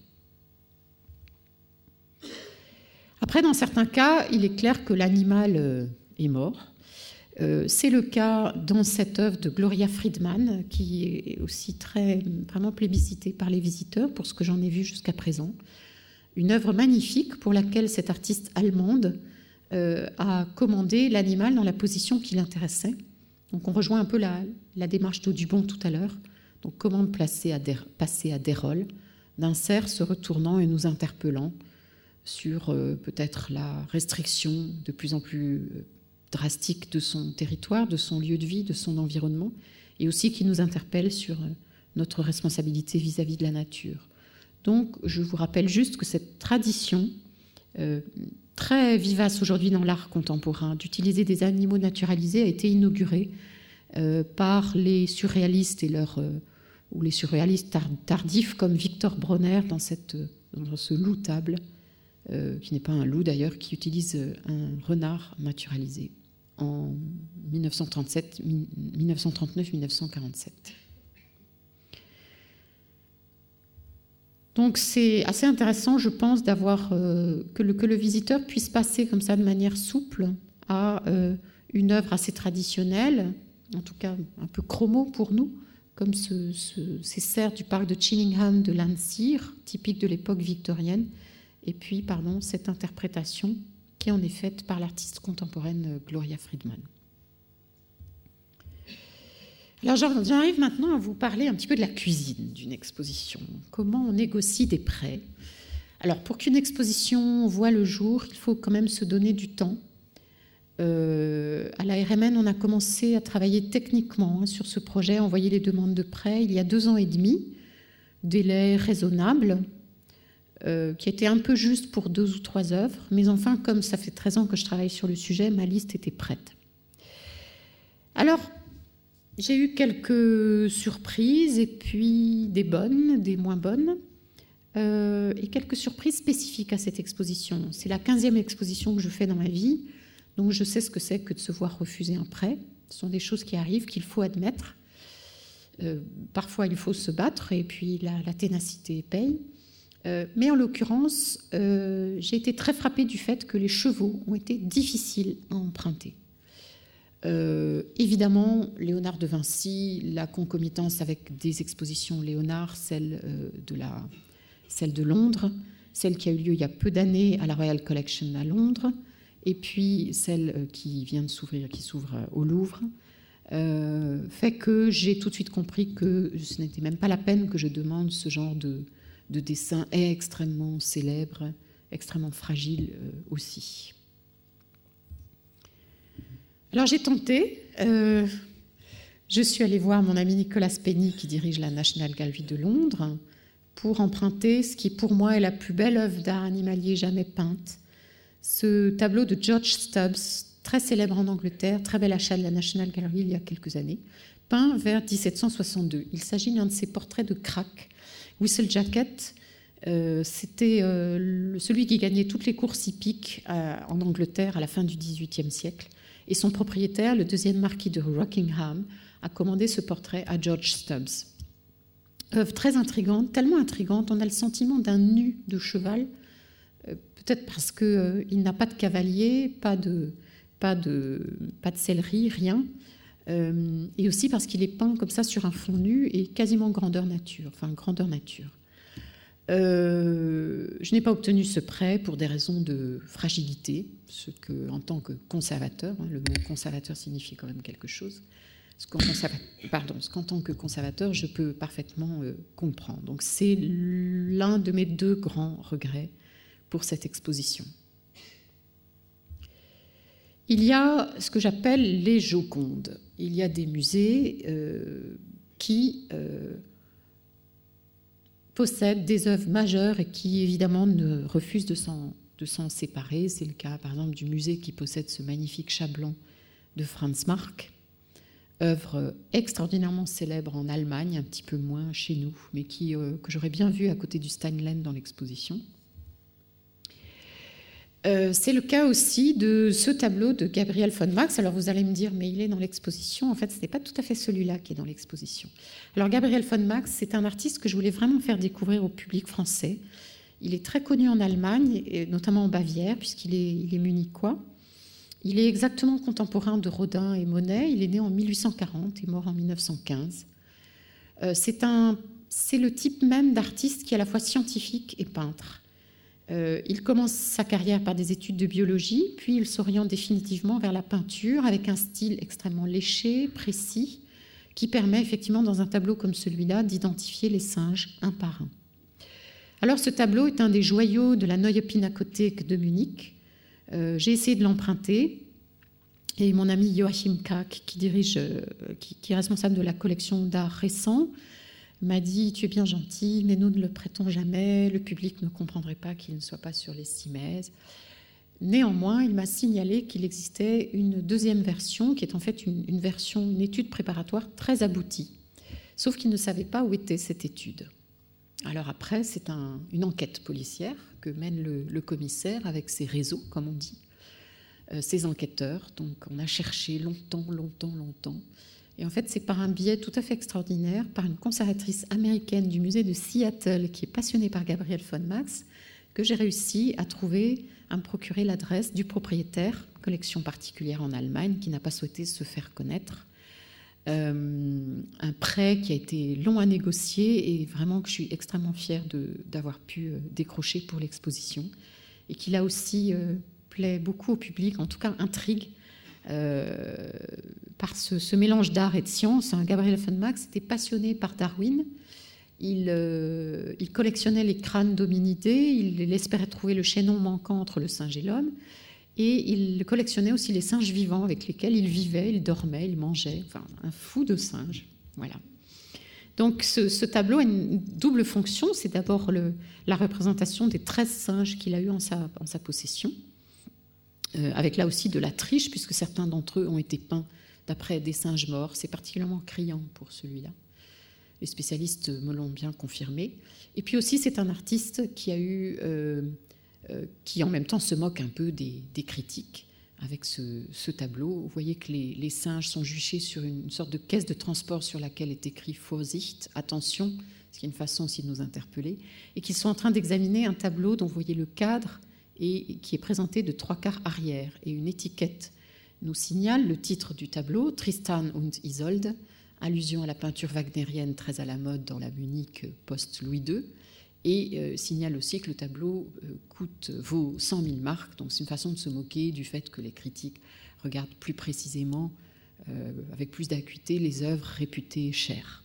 Après, dans certains cas, il est clair que l'animal euh, est mort. Euh, c'est le cas dans cette œuvre de Gloria Friedman, qui est aussi très vraiment plébiscitée par les visiteurs pour ce que j'en ai vu jusqu'à présent. Une œuvre magnifique pour laquelle cette artiste allemande euh, a commandé l'animal dans la position qui l'intéressait. Donc on rejoint un peu la, démarche d'Audubon tout à l'heure. Donc commande passer à Dérol, d'un cerf se retournant et nous interpellant sur euh, peut-être la restriction de plus en plus euh, drastique de son territoire, de son lieu de vie, de son environnement, et aussi qui nous interpelle sur euh, notre responsabilité vis-à-vis de la nature. Donc, je vous rappelle juste que cette tradition très vivace aujourd'hui dans l'art contemporain d'utiliser des animaux naturalisés a été inaugurée par les surréalistes et leurs ou les surréalistes tardifs comme Victor Bronner dans, cette, dans ce loup table euh, qui n'est pas un loup d'ailleurs, qui utilise euh, un renard naturalisé en 1939-1947. Donc c'est assez intéressant, je pense, d'avoir que, le, que, le, visiteur puisse passer comme ça de manière souple à une œuvre assez traditionnelle, en tout cas un peu chromo pour nous, comme ce, ces serres du parc de Chillingham de Landseer, typique de l'époque victorienne, et puis pardon, cette interprétation qui en est faite par l'artiste contemporaine Gloria Friedman. Alors j'arrive maintenant à vous parler un petit peu de la cuisine d'une exposition. Comment on négocie des prêts? Alors pour qu'une exposition voit le jour, il faut quand même se donner du temps. Euh, à la RMN, on a commencé à travailler techniquement hein, sur ce projet, envoyer les demandes de prêts il y a deux ans et demi, délai raisonnable, euh, qui était un peu juste pour deux ou trois œuvres, mais enfin, comme ça fait 13 ans que je travaille sur le sujet, ma liste était prête. Alors, j'ai eu quelques surprises, et puis des bonnes, des moins bonnes, euh, et quelques surprises spécifiques à cette exposition. C'est la 15e exposition que je fais dans ma vie, donc je sais ce que c'est que de se voir refuser un prêt. Ce sont des choses qui arrivent, qu'il faut admettre. Euh, parfois, il faut se battre, et puis la, ténacité paye. Euh, mais en l'occurrence, j'ai été très frappée du fait que les chevaux ont été difficiles à emprunter. Euh, évidemment, Léonard de Vinci, la concomitance avec des expositions Léonard, celle, euh, de la, celle de Londres, celle qui a eu lieu il y a peu d'années à la Royal Collection à Londres, et puis celle euh, qui vient de s'ouvrir, qui s'ouvre au Louvre, fait que j'ai tout de suite compris que ce n'était même pas la peine que je demande ce genre de, de dessin extrêmement célèbre, extrêmement fragile aussi. Alors j'ai tenté. Euh, je suis allée voir mon ami Nicolas Penny qui dirige la National Gallery de Londres pour emprunter ce qui pour moi est la plus belle œuvre d'art animalier jamais peinte. Ce tableau de George Stubbs, très célèbre en Angleterre, très bel achat de la National Gallery il y a quelques années, peint vers 1762. Il s'agit d'un de ses portraits de crack. Whistle Jacket, euh, c'était euh, celui qui gagnait toutes les courses hippiques en Angleterre à la fin du XVIIIe siècle. Et son propriétaire, le deuxième marquis de Rockingham, a commandé ce portrait à George Stubbs. Œuvre très intrigante, tellement intrigante, on a le sentiment d'un nu de cheval, euh, peut-être parce qu'il euh, n'a pas de cavalier, pas de, pas de, pas de céleri, rien. Euh, et aussi parce qu'il est peint comme ça sur un fond nu et quasiment grandeur nature, enfin grandeur nature. Euh, je n'ai pas obtenu ce prêt pour des raisons de fragilité, ce que, en tant que conservateur, hein, le mot conservateur signifie quand même quelque chose, ce qu'en, tant que conservateur, je peux parfaitement euh, comprendre. Donc c'est l'un de mes deux grands regrets pour cette exposition. Il y a ce que j'appelle les Jocondes. Il y a des musées euh, qui possèdent des œuvres majeures et qui évidemment refusent de s'en séparer. C'est le cas par exemple du musée qui possède ce magnifique chat de Franz Marc, œuvre extraordinairement célèbre en Allemagne, un petit peu moins chez nous, mais qui, euh, que j'aurais bien vu à côté du Steinlen dans l'exposition. Euh, c'est le cas aussi de ce tableau de Gabriel von Max. Alors vous allez me dire, mais il est dans l'exposition. En fait, ce n'est pas tout à fait celui-là qui est dans l'exposition. Alors Gabriel von Max, c'est un artiste que je voulais vraiment faire découvrir au public français. Il est très connu en Allemagne, et notamment en Bavière, puisqu'il est, il est munichois. Il est exactement contemporain de Rodin et Monet. Il est né en 1840 et mort en 1915. Euh, c'est, un, c'est le type même d'artiste qui est à la fois scientifique et peintre. Euh, il commence sa carrière par des études de biologie, puis il s'oriente définitivement vers la peinture avec un style extrêmement léché, précis, qui permet effectivement dans un tableau comme celui-là d'identifier les singes un par un. Alors ce tableau est un des joyaux de la Neue Pinakothek de Munich. Euh, j'ai essayé de l'emprunter et mon ami Joachim Kack, qui dirige, euh, qui, est responsable de la collection d'art récent, m'a dit Tu es bien gentil, mais nous ne le prêtons jamais, le public ne comprendrait pas qu'il ne soit pas sur les cimaises. Néanmoins, il m'a signalé qu'il existait une deuxième version, qui est en fait une, version, une étude préparatoire très aboutie. Sauf qu'il ne savait pas où était cette étude. Alors après, c'est une enquête policière que mène le, commissaire avec ses réseaux, comme on dit, euh, ses enquêteurs. Donc on a cherché longtemps, longtemps, longtemps. Et en fait, c'est par un biais tout à fait extraordinaire, par une conservatrice américaine du musée de Seattle qui est passionnée par Gabriel von Max, que j'ai réussi à trouver, à me procurer l'adresse du propriétaire, collection particulière en Allemagne, qui n'a pas souhaité se faire connaître. Euh, un prêt qui a été long à négocier et vraiment que je suis extrêmement fière d'avoir pu euh, décrocher pour l'exposition et qui là aussi euh, plaît beaucoup au public, en tout cas intrigue par ce, mélange d'art et de science. Hein, Gabriel Max était passionné par Darwin. Il, il, collectionnait les crânes d'hominidés, il espérait trouver le chaînon manquant entre le singe et l'homme. Et il collectionnait aussi les singes vivants avec lesquels il vivait, il dormait, il mangeait. Enfin, un fou de singes. Voilà. Donc ce, tableau a une double fonction. C'est d'abord la représentation des 13 singes qu'il a eu en sa, possession, euh, avec là aussi de la triche, puisque certains d'entre eux ont été peints d'après des singes morts. C'est particulièrement criant pour celui-là. Les spécialistes me l'ont bien confirmé. Et puis aussi, c'est un artiste qui a eu euh, euh, qui en même temps se moque un peu des, critiques avec ce, tableau. Vous voyez que les, singes sont juchés sur une, sorte de caisse de transport sur laquelle est écrit Vorsicht, attention, ce qui est une façon aussi de nous interpeller, et qu'ils sont en train d'examiner un tableau dont vous voyez le cadre et qui est présenté de trois quarts arrière, et une étiquette nous signale le titre du tableau, Tristan und Isolde, allusion à la peinture wagnérienne très à la mode dans la Munich post-Louis II, et euh, signale aussi que le tableau euh, coûte, vaut 100 000 marques. Donc c'est une façon de se moquer du fait que les critiques regardent plus précisément, euh, avec plus d'acuité, les œuvres réputées chères.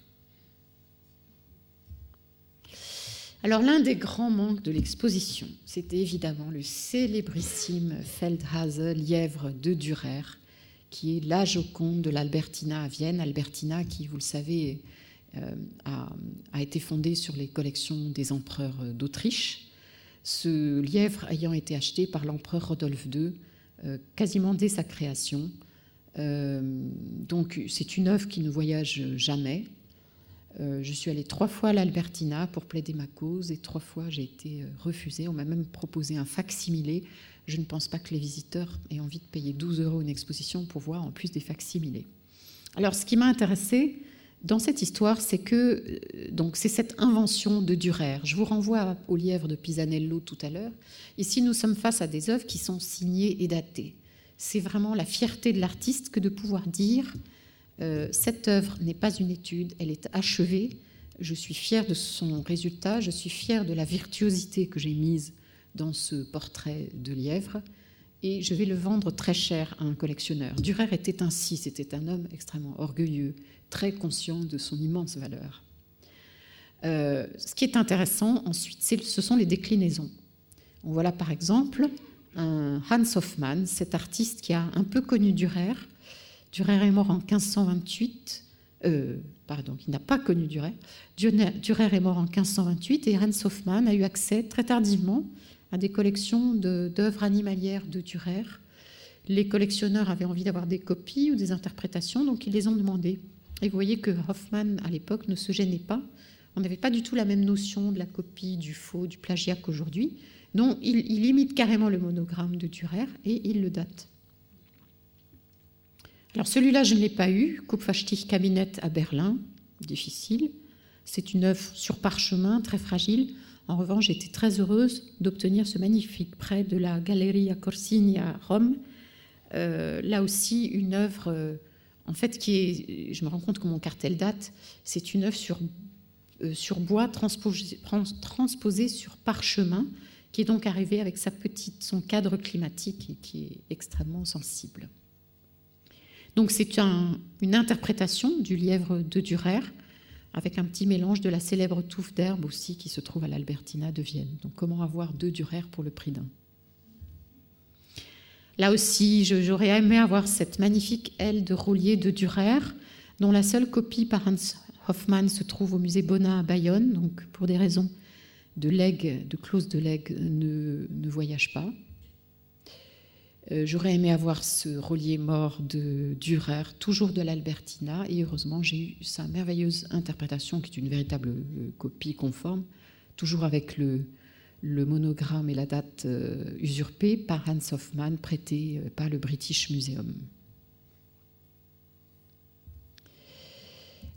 Alors l'un des grands manques de l'exposition, c'était évidemment le célébrissime Feldhase lièvre de Dürer, qui est la Joconde de l'Albertina à Vienne. Albertina qui, vous le savez, euh, a, été fondé sur les collections des empereurs d'Autriche. Ce lièvre ayant été acheté par l'empereur Rodolphe II euh, quasiment dès sa création. Euh, donc c'est une œuvre qui ne voyage jamais. Je suis allée trois fois à l'Albertina pour plaider ma cause et trois fois j'ai été refusée. On m'a même proposé un fac-similé. Je ne pense pas que les visiteurs aient envie de payer 12 euros une exposition pour voir en plus des fac-similés. Alors ce qui m'a intéressée, dans cette histoire, c'est que euh, c'est cette invention de Durer. Je vous renvoie au lièvre de Pisanello tout à l'heure. Ici, nous sommes face à des œuvres qui sont signées et datées. C'est vraiment la fierté de l'artiste que de pouvoir dire euh, cette œuvre n'est pas une étude, elle est achevée. Je suis fier de son résultat, je suis fier de la virtuosité que j'ai mise dans ce portrait de lièvre et je vais le vendre très cher à un collectionneur. Durer était ainsi, c'était un homme extrêmement orgueilleux, très conscient de son immense valeur. Euh, ce qui est intéressant ensuite, ce sont les déclinaisons. On voit là par exemple Hans Hoffmann, cet artiste qui a un peu connu Dürer. Dürer est mort en 1528, euh, pardon, qui n'a pas connu Dürer. Dürer est mort en 1528 et Hans Hoffmann a eu accès très tardivement à des collections d'œuvres animalières de Dürer. Les collectionneurs avaient envie d'avoir des copies ou des interprétations, donc ils les ont demandées. Et vous voyez que Hoffman, à l'époque, ne se gênait pas. On n'avait pas du tout la même notion de la copie, du faux, du plagiat qu'aujourd'hui. Non, il, imite carrément le monogramme de Dürer et il le date. Alors celui-là, je ne l'ai pas eu. Kupferstich Cabinet à Berlin, difficile. C'est une œuvre sur parchemin, très fragile. En revanche, j'étais très heureuse d'obtenir ce magnifique prêt de la Galleria Corsini à Rome. Euh, là aussi, une œuvre euh, en fait, qui est, je me rends compte que mon cartel date, c'est une œuvre sur, euh, sur bois transposé, transposé, sur parchemin, qui est donc arrivé avec sa petite, son cadre climatique et qui est extrêmement sensible. Donc c'est une interprétation du lièvre de Dürer, avec un petit mélange de la célèbre touffe d'herbe aussi qui se trouve à l'Albertina de Vienne. Donc comment avoir deux Dürer pour le prix d'un? Là aussi, j'aurais aimé avoir cette magnifique aile de roulier de Dürer, dont la seule copie par Hans Hoffmann se trouve au musée Bonnat à Bayonne, donc pour des raisons de legs, de clause de legs, ne voyage pas. Euh, j'aurais aimé avoir ce roulier mort de Dürer, toujours de l'Albertina, et heureusement j'ai eu sa merveilleuse interprétation, qui est une véritable euh, copie conforme, toujours avec le, monogramme et la date euh, usurpée par Hans Hoffmann, prêté euh, par le British Museum.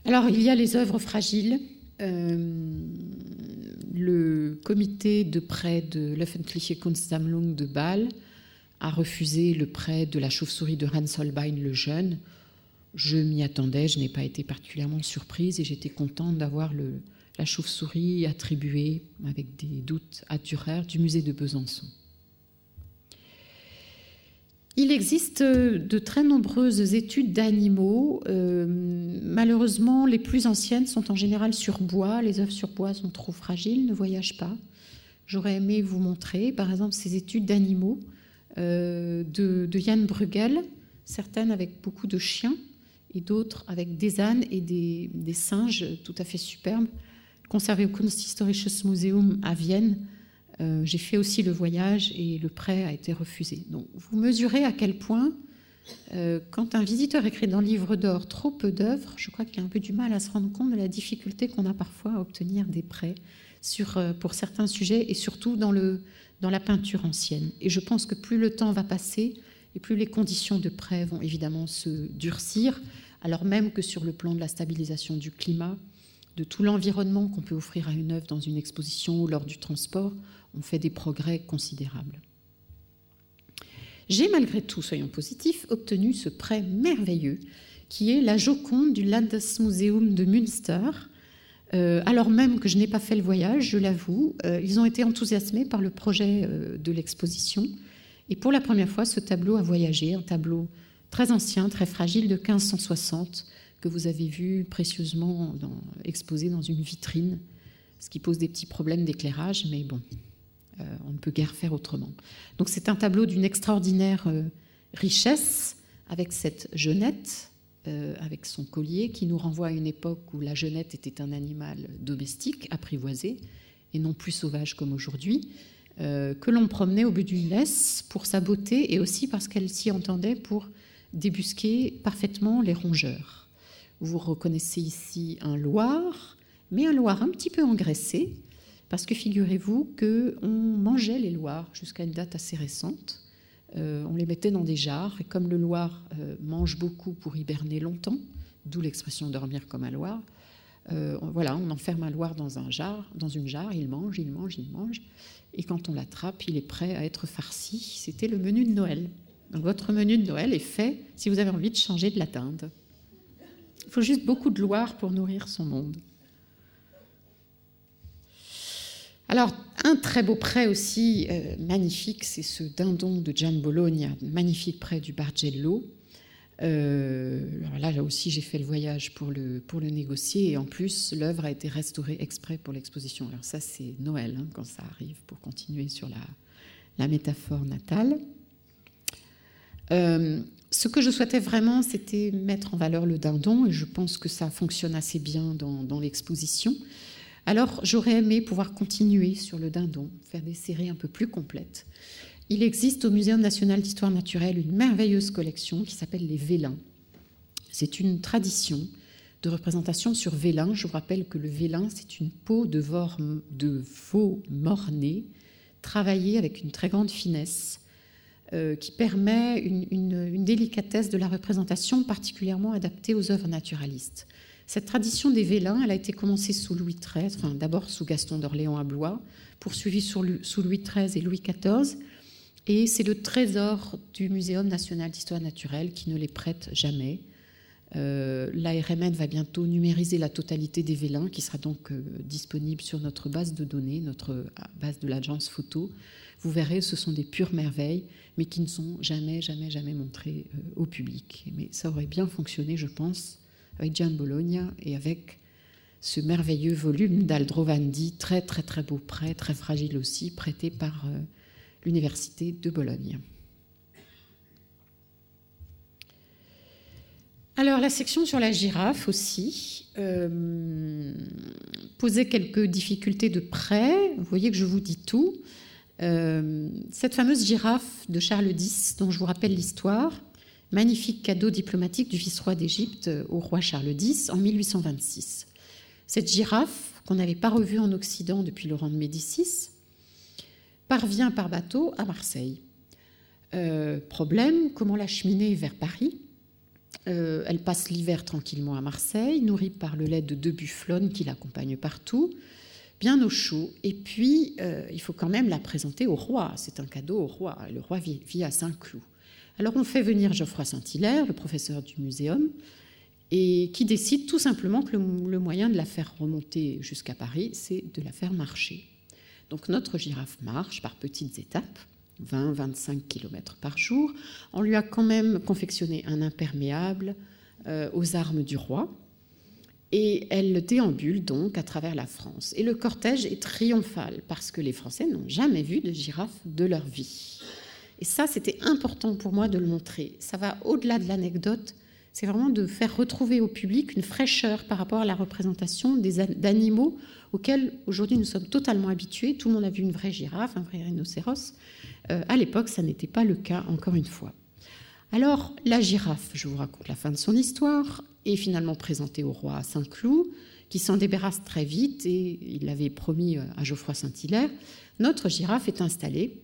Alors, il y a les œuvres fragiles. Le comité de prêt de l'Öffentliche Kunstsammlung de Bâle a refusé le prêt de la chauve-souris de Hans Holbein le Jeune. Je m'y attendais, je n'ai pas été particulièrement surprise et j'étais contente d'avoir la chauve-souris attribuée, avec des doutes à Dürer, du musée de Besançon. Il existe de très nombreuses études d'animaux. Euh, malheureusement, les plus anciennes sont en général sur bois. Les œuvres sur bois sont trop fragiles, ne voyagent pas. J'aurais aimé vous montrer, par exemple, ces études d'animaux euh, de, de, Jan Bruegel, certaines avec beaucoup de chiens et d'autres avec des ânes et des, singes tout à fait superbes, conservées au Kunsthistorisches Museum à Vienne euh, j'ai fait aussi le voyage et le prêt a été refusé. Donc vous mesurez à quel point, euh, quand un visiteur écrit dans le livre d'or trop peu d'œuvres, je crois qu'il a un peu du mal à se rendre compte de la difficulté qu'on a parfois à obtenir des prêts sur, euh, pour certains sujets et surtout dans, le, dans la peinture ancienne. Et je pense que plus le temps va passer et plus les conditions de prêt vont évidemment se durcir, alors même que sur le plan de la stabilisation du climat, de tout l'environnement qu'on peut offrir à une œuvre dans une exposition ou lors du transport, on fait des progrès considérables. J'ai malgré tout, soyons positifs, obtenu ce prêt merveilleux qui est la Joconde du Landesmuseum de Münster. Euh, alors même que je n'ai pas fait le voyage, je l'avoue, euh, ils ont été enthousiasmés par le projet euh, de l'exposition. Et pour la première fois, ce tableau a voyagé, un tableau très ancien, très fragile de 1560, que vous avez vu précieusement exposé dans une vitrine, ce qui pose des petits problèmes d'éclairage, mais bon, on ne peut guère faire autrement. Donc c'est un tableau d'une extraordinaire richesse avec cette jeunette, euh, avec son collier, qui nous renvoie à une époque où la jeunette était un animal domestique, apprivoisé, et non plus sauvage comme aujourd'hui, que l'on promenait au bout d'une laisse pour sa beauté et aussi parce qu'elle s'y entendait pour débusquer parfaitement les rongeurs. Vous reconnaissez ici un loir, mais un loir un petit peu engraissé, parce que figurez-vous qu'on mangeait les loirs jusqu'à une date assez récente. Euh, on les mettait dans des jarres, et comme le loir euh, mange beaucoup pour hiberner longtemps, d'où l'expression dormir comme un loir, euh, voilà, on enferme un loir dans, un jar, dans une jarre, il mange, il mange, il mange, et quand on l'attrape, il est prêt à être farci. C'était le menu de Noël. Donc votre menu de Noël est fait si vous avez envie de changer de la dinde. Il faut juste beaucoup de loir pour nourrir son monde. Alors, un très beau prêt aussi euh, magnifique, c'est ce dindon de Gian Bologna, magnifique prêt du Bargello. Euh, là, aussi, j'ai fait le voyage pour le, pour le négocier et en plus, l'œuvre a été restaurée exprès pour l'exposition. Alors ça, c'est Noël hein, quand ça arrive pour continuer sur la, la métaphore natale. Euh, ce que je souhaitais vraiment, c'était mettre en valeur le dindon et je pense que ça fonctionne assez bien dans, dans l'exposition. Alors j'aurais aimé pouvoir continuer sur le dindon, faire des séries un peu plus complètes. Il existe au Muséum national d'histoire naturelle une merveilleuse collection qui s'appelle les vélins. C'est une tradition de représentation sur vélin. Je vous rappelle que le vélin, c'est une peau de, veau mort-né, travaillée avec une très grande finesse, euh, qui permet une, délicatesse de la représentation particulièrement adaptée aux œuvres naturalistes. Cette tradition des vélins, elle a été commencée sous Louis XIII, enfin, d'abord sous Gaston d'Orléans à Blois, poursuivie sous Louis XIII et Louis XIV. Et c'est le trésor du Muséum national d'histoire naturelle qui ne les prête jamais. Euh, L'ARMN va bientôt numériser la totalité des vélins, qui sera donc euh, disponible sur notre base de données, notre euh, base de l'agence photo. Vous verrez, ce sont des pures merveilles, mais qui ne sont jamais, jamais, jamais montrées au public. Mais ça aurait bien fonctionné, je pense, avec Gian Bologna et avec ce merveilleux volume d'Aldrovandi, très très très beau prêt, très fragile aussi, prêté par euh, l'Université de Bologne. Alors la section sur la girafe aussi euh, posait quelques difficultés de prêt. Vous voyez que je vous dis tout. Euh, cette fameuse girafe de Charles X, dont je vous rappelle l'histoire, magnifique cadeau diplomatique du vice-roi d'Égypte au roi Charles X en 1826. Cette girafe, qu'on n'avait pas revue en Occident depuis Laurent de Médicis, parvient par bateau à Marseille. Euh, problème, comment l'acheminer vers Paris? Euh, elle passe l'hiver tranquillement à Marseille, nourrie par le lait de deux bufflonnes qui l'accompagnent partout, bien au chaud. Et puis, euh, il faut quand même la présenter au roi. C'est un cadeau au roi. Le roi vit, à Saint-Cloud. Alors, on fait venir Geoffroy Saint-Hilaire, le professeur du muséum, et qui décide tout simplement que le moyen de la faire remonter jusqu'à Paris, c'est de la faire marcher. Donc, notre girafe marche par petites étapes. 20-25 km par jour. On lui a quand même confectionné un imperméable euh, aux armes du roi. Et elle déambule donc à travers la France. Et le cortège est triomphal parce que les Français n'ont jamais vu de girafe de leur vie. Et ça, c'était important pour moi de le montrer. Ça va au-delà de l'anecdote. C'est vraiment de faire retrouver au public une fraîcheur par rapport à la représentation d'animaux auxquels aujourd'hui nous sommes totalement habitués. Tout le monde a vu une vraie girafe, un vrai rhinocéros. Euh, à l'époque, ça n'était pas le cas, encore une fois. Alors, la girafe, je vous raconte la fin de son histoire, est finalement présentée au roi Saint-Cloud, qui s'en débarrasse très vite, et il l'avait promis euh, à Geoffroy Saint-Hilaire. Notre girafe est installée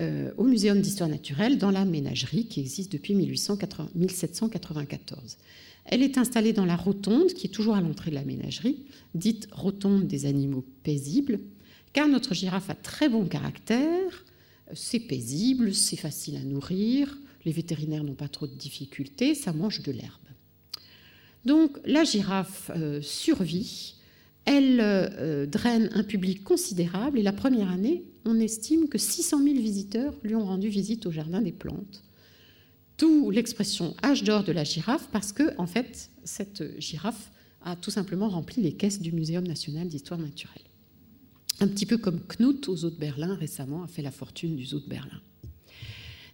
au Muséum d'histoire naturelle dans la ménagerie qui existe depuis 1794. Elle est installée dans la rotonde qui est toujours à l'entrée de la ménagerie, dite rotonde des animaux paisibles, car notre girafe a très bon caractère, c'est paisible, c'est facile à nourrir, les vétérinaires n'ont pas trop de difficultés, ça mange de l'herbe. Donc la girafe euh, survit, elle euh, draine un public considérable et la première année, on estime que 600 000 visiteurs lui ont rendu visite au Jardin des Plantes. D'où l'expression âge d'or de la girafe parce que, en fait, cette girafe a tout simplement rempli les caisses du Muséum national d'histoire naturelle un petit peu comme Knut au zoo de Berlin récemment a fait la fortune du zoo de Berlin.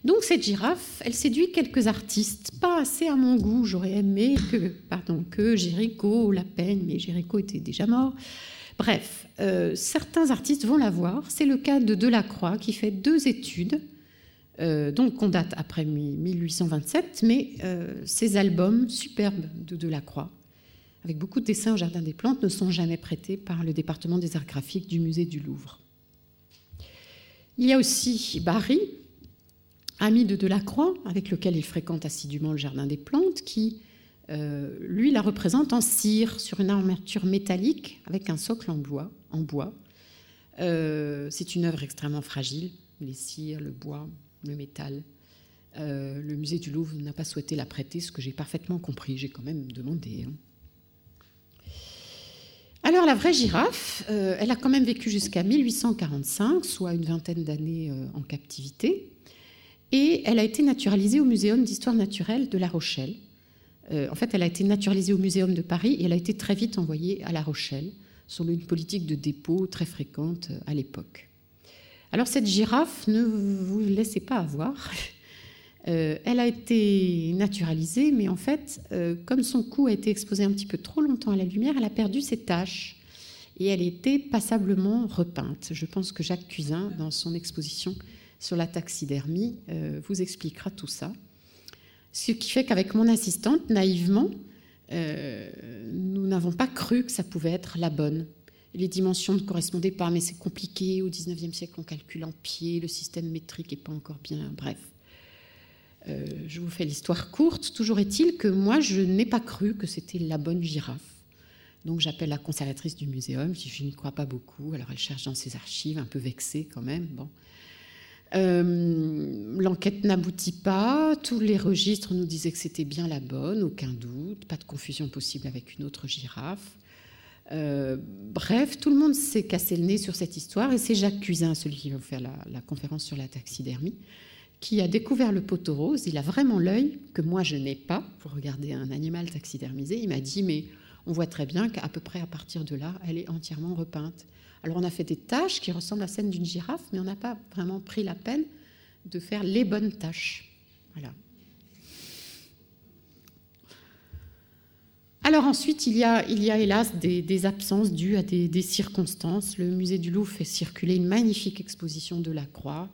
Donc cette girafe, elle séduit quelques artistes, pas assez à mon goût. J'aurais aimé que, pardon, que Géricault la peine, mais Géricault était déjà mort. Bref, euh, certains artistes vont la voir. C'est le cas de Delacroix qui fait deux études, euh, donc qu'on date après 1827, mais euh, ces albums superbes de Delacroix avec beaucoup de dessins au Jardin des Plantes, ne sont jamais prêtés par le département des arts graphiques du musée du Louvre. Il y a aussi Barry, ami de Delacroix, avec lequel il fréquente assidûment le Jardin des Plantes, qui, euh, lui, la représente en cire sur une armature métallique avec un socle en bois. Euh, c'est une œuvre extrêmement fragile, les cires, le bois, le métal. Euh, le musée du Louvre n'a pas souhaité la prêter, ce que j'ai parfaitement compris. J'ai quand même demandé. Hein. Alors la vraie girafe, elle a quand même vécu jusqu'à 1845, soit une vingtaine d'années en captivité, et elle a été naturalisée au Muséum d'histoire naturelle de La Rochelle. Euh, en fait, elle a été naturalisée au Muséum de Paris et elle a été très vite envoyée à La Rochelle, selon une politique de dépôt très fréquente à l'époque. Alors cette girafe, ne vous laissez pas avoir. Euh, elle a été naturalisée, mais en fait, euh, comme son cou a été exposé un petit peu trop longtemps à la lumière, elle a perdu ses taches et elle était passablement repeinte. Je pense que Jacques Cuisin, dans son exposition sur la taxidermie, euh, vous expliquera tout ça. Ce qui fait qu'avec mon assistante, naïvement, nous n'avons pas cru que ça pouvait être la bonne. Les dimensions ne correspondaient pas, mais c'est compliqué. Au 19e siècle, on calcule en pied, le système métrique n'est pas encore bien. Bref. Euh, je vous fais l'histoire courte. Toujours est-il que moi, je n'ai pas cru que c'était la bonne girafe. Donc j'appelle la conservatrice du muséum, je, je n'y crois pas beaucoup. Alors elle cherche dans ses archives, un peu vexée quand même. Bon. Euh, l'enquête n'aboutit pas, tous les registres nous disaient que c'était bien la bonne, aucun doute, pas de confusion possible avec une autre girafe. Euh, bref, tout le monde s'est cassé le nez sur cette histoire et c'est Jacques Cuisin, celui qui va faire la, la conférence sur la taxidermie, qui a découvert le poteau rose. Il a vraiment l'œil que moi je n'ai pas pour regarder un animal taxidermisé. Il m'a dit mais on voit très bien qu'à peu près à partir de là, elle est entièrement repeinte. Alors on a fait des taches qui ressemblent à celles d'une girafe, mais on n'a pas vraiment pris la peine de faire les bonnes taches. Voilà. Alors ensuite, il y a, il y a hélas des, absences dues à des, des, circonstances. Le musée du Louvre fait circuler une magnifique exposition de la croix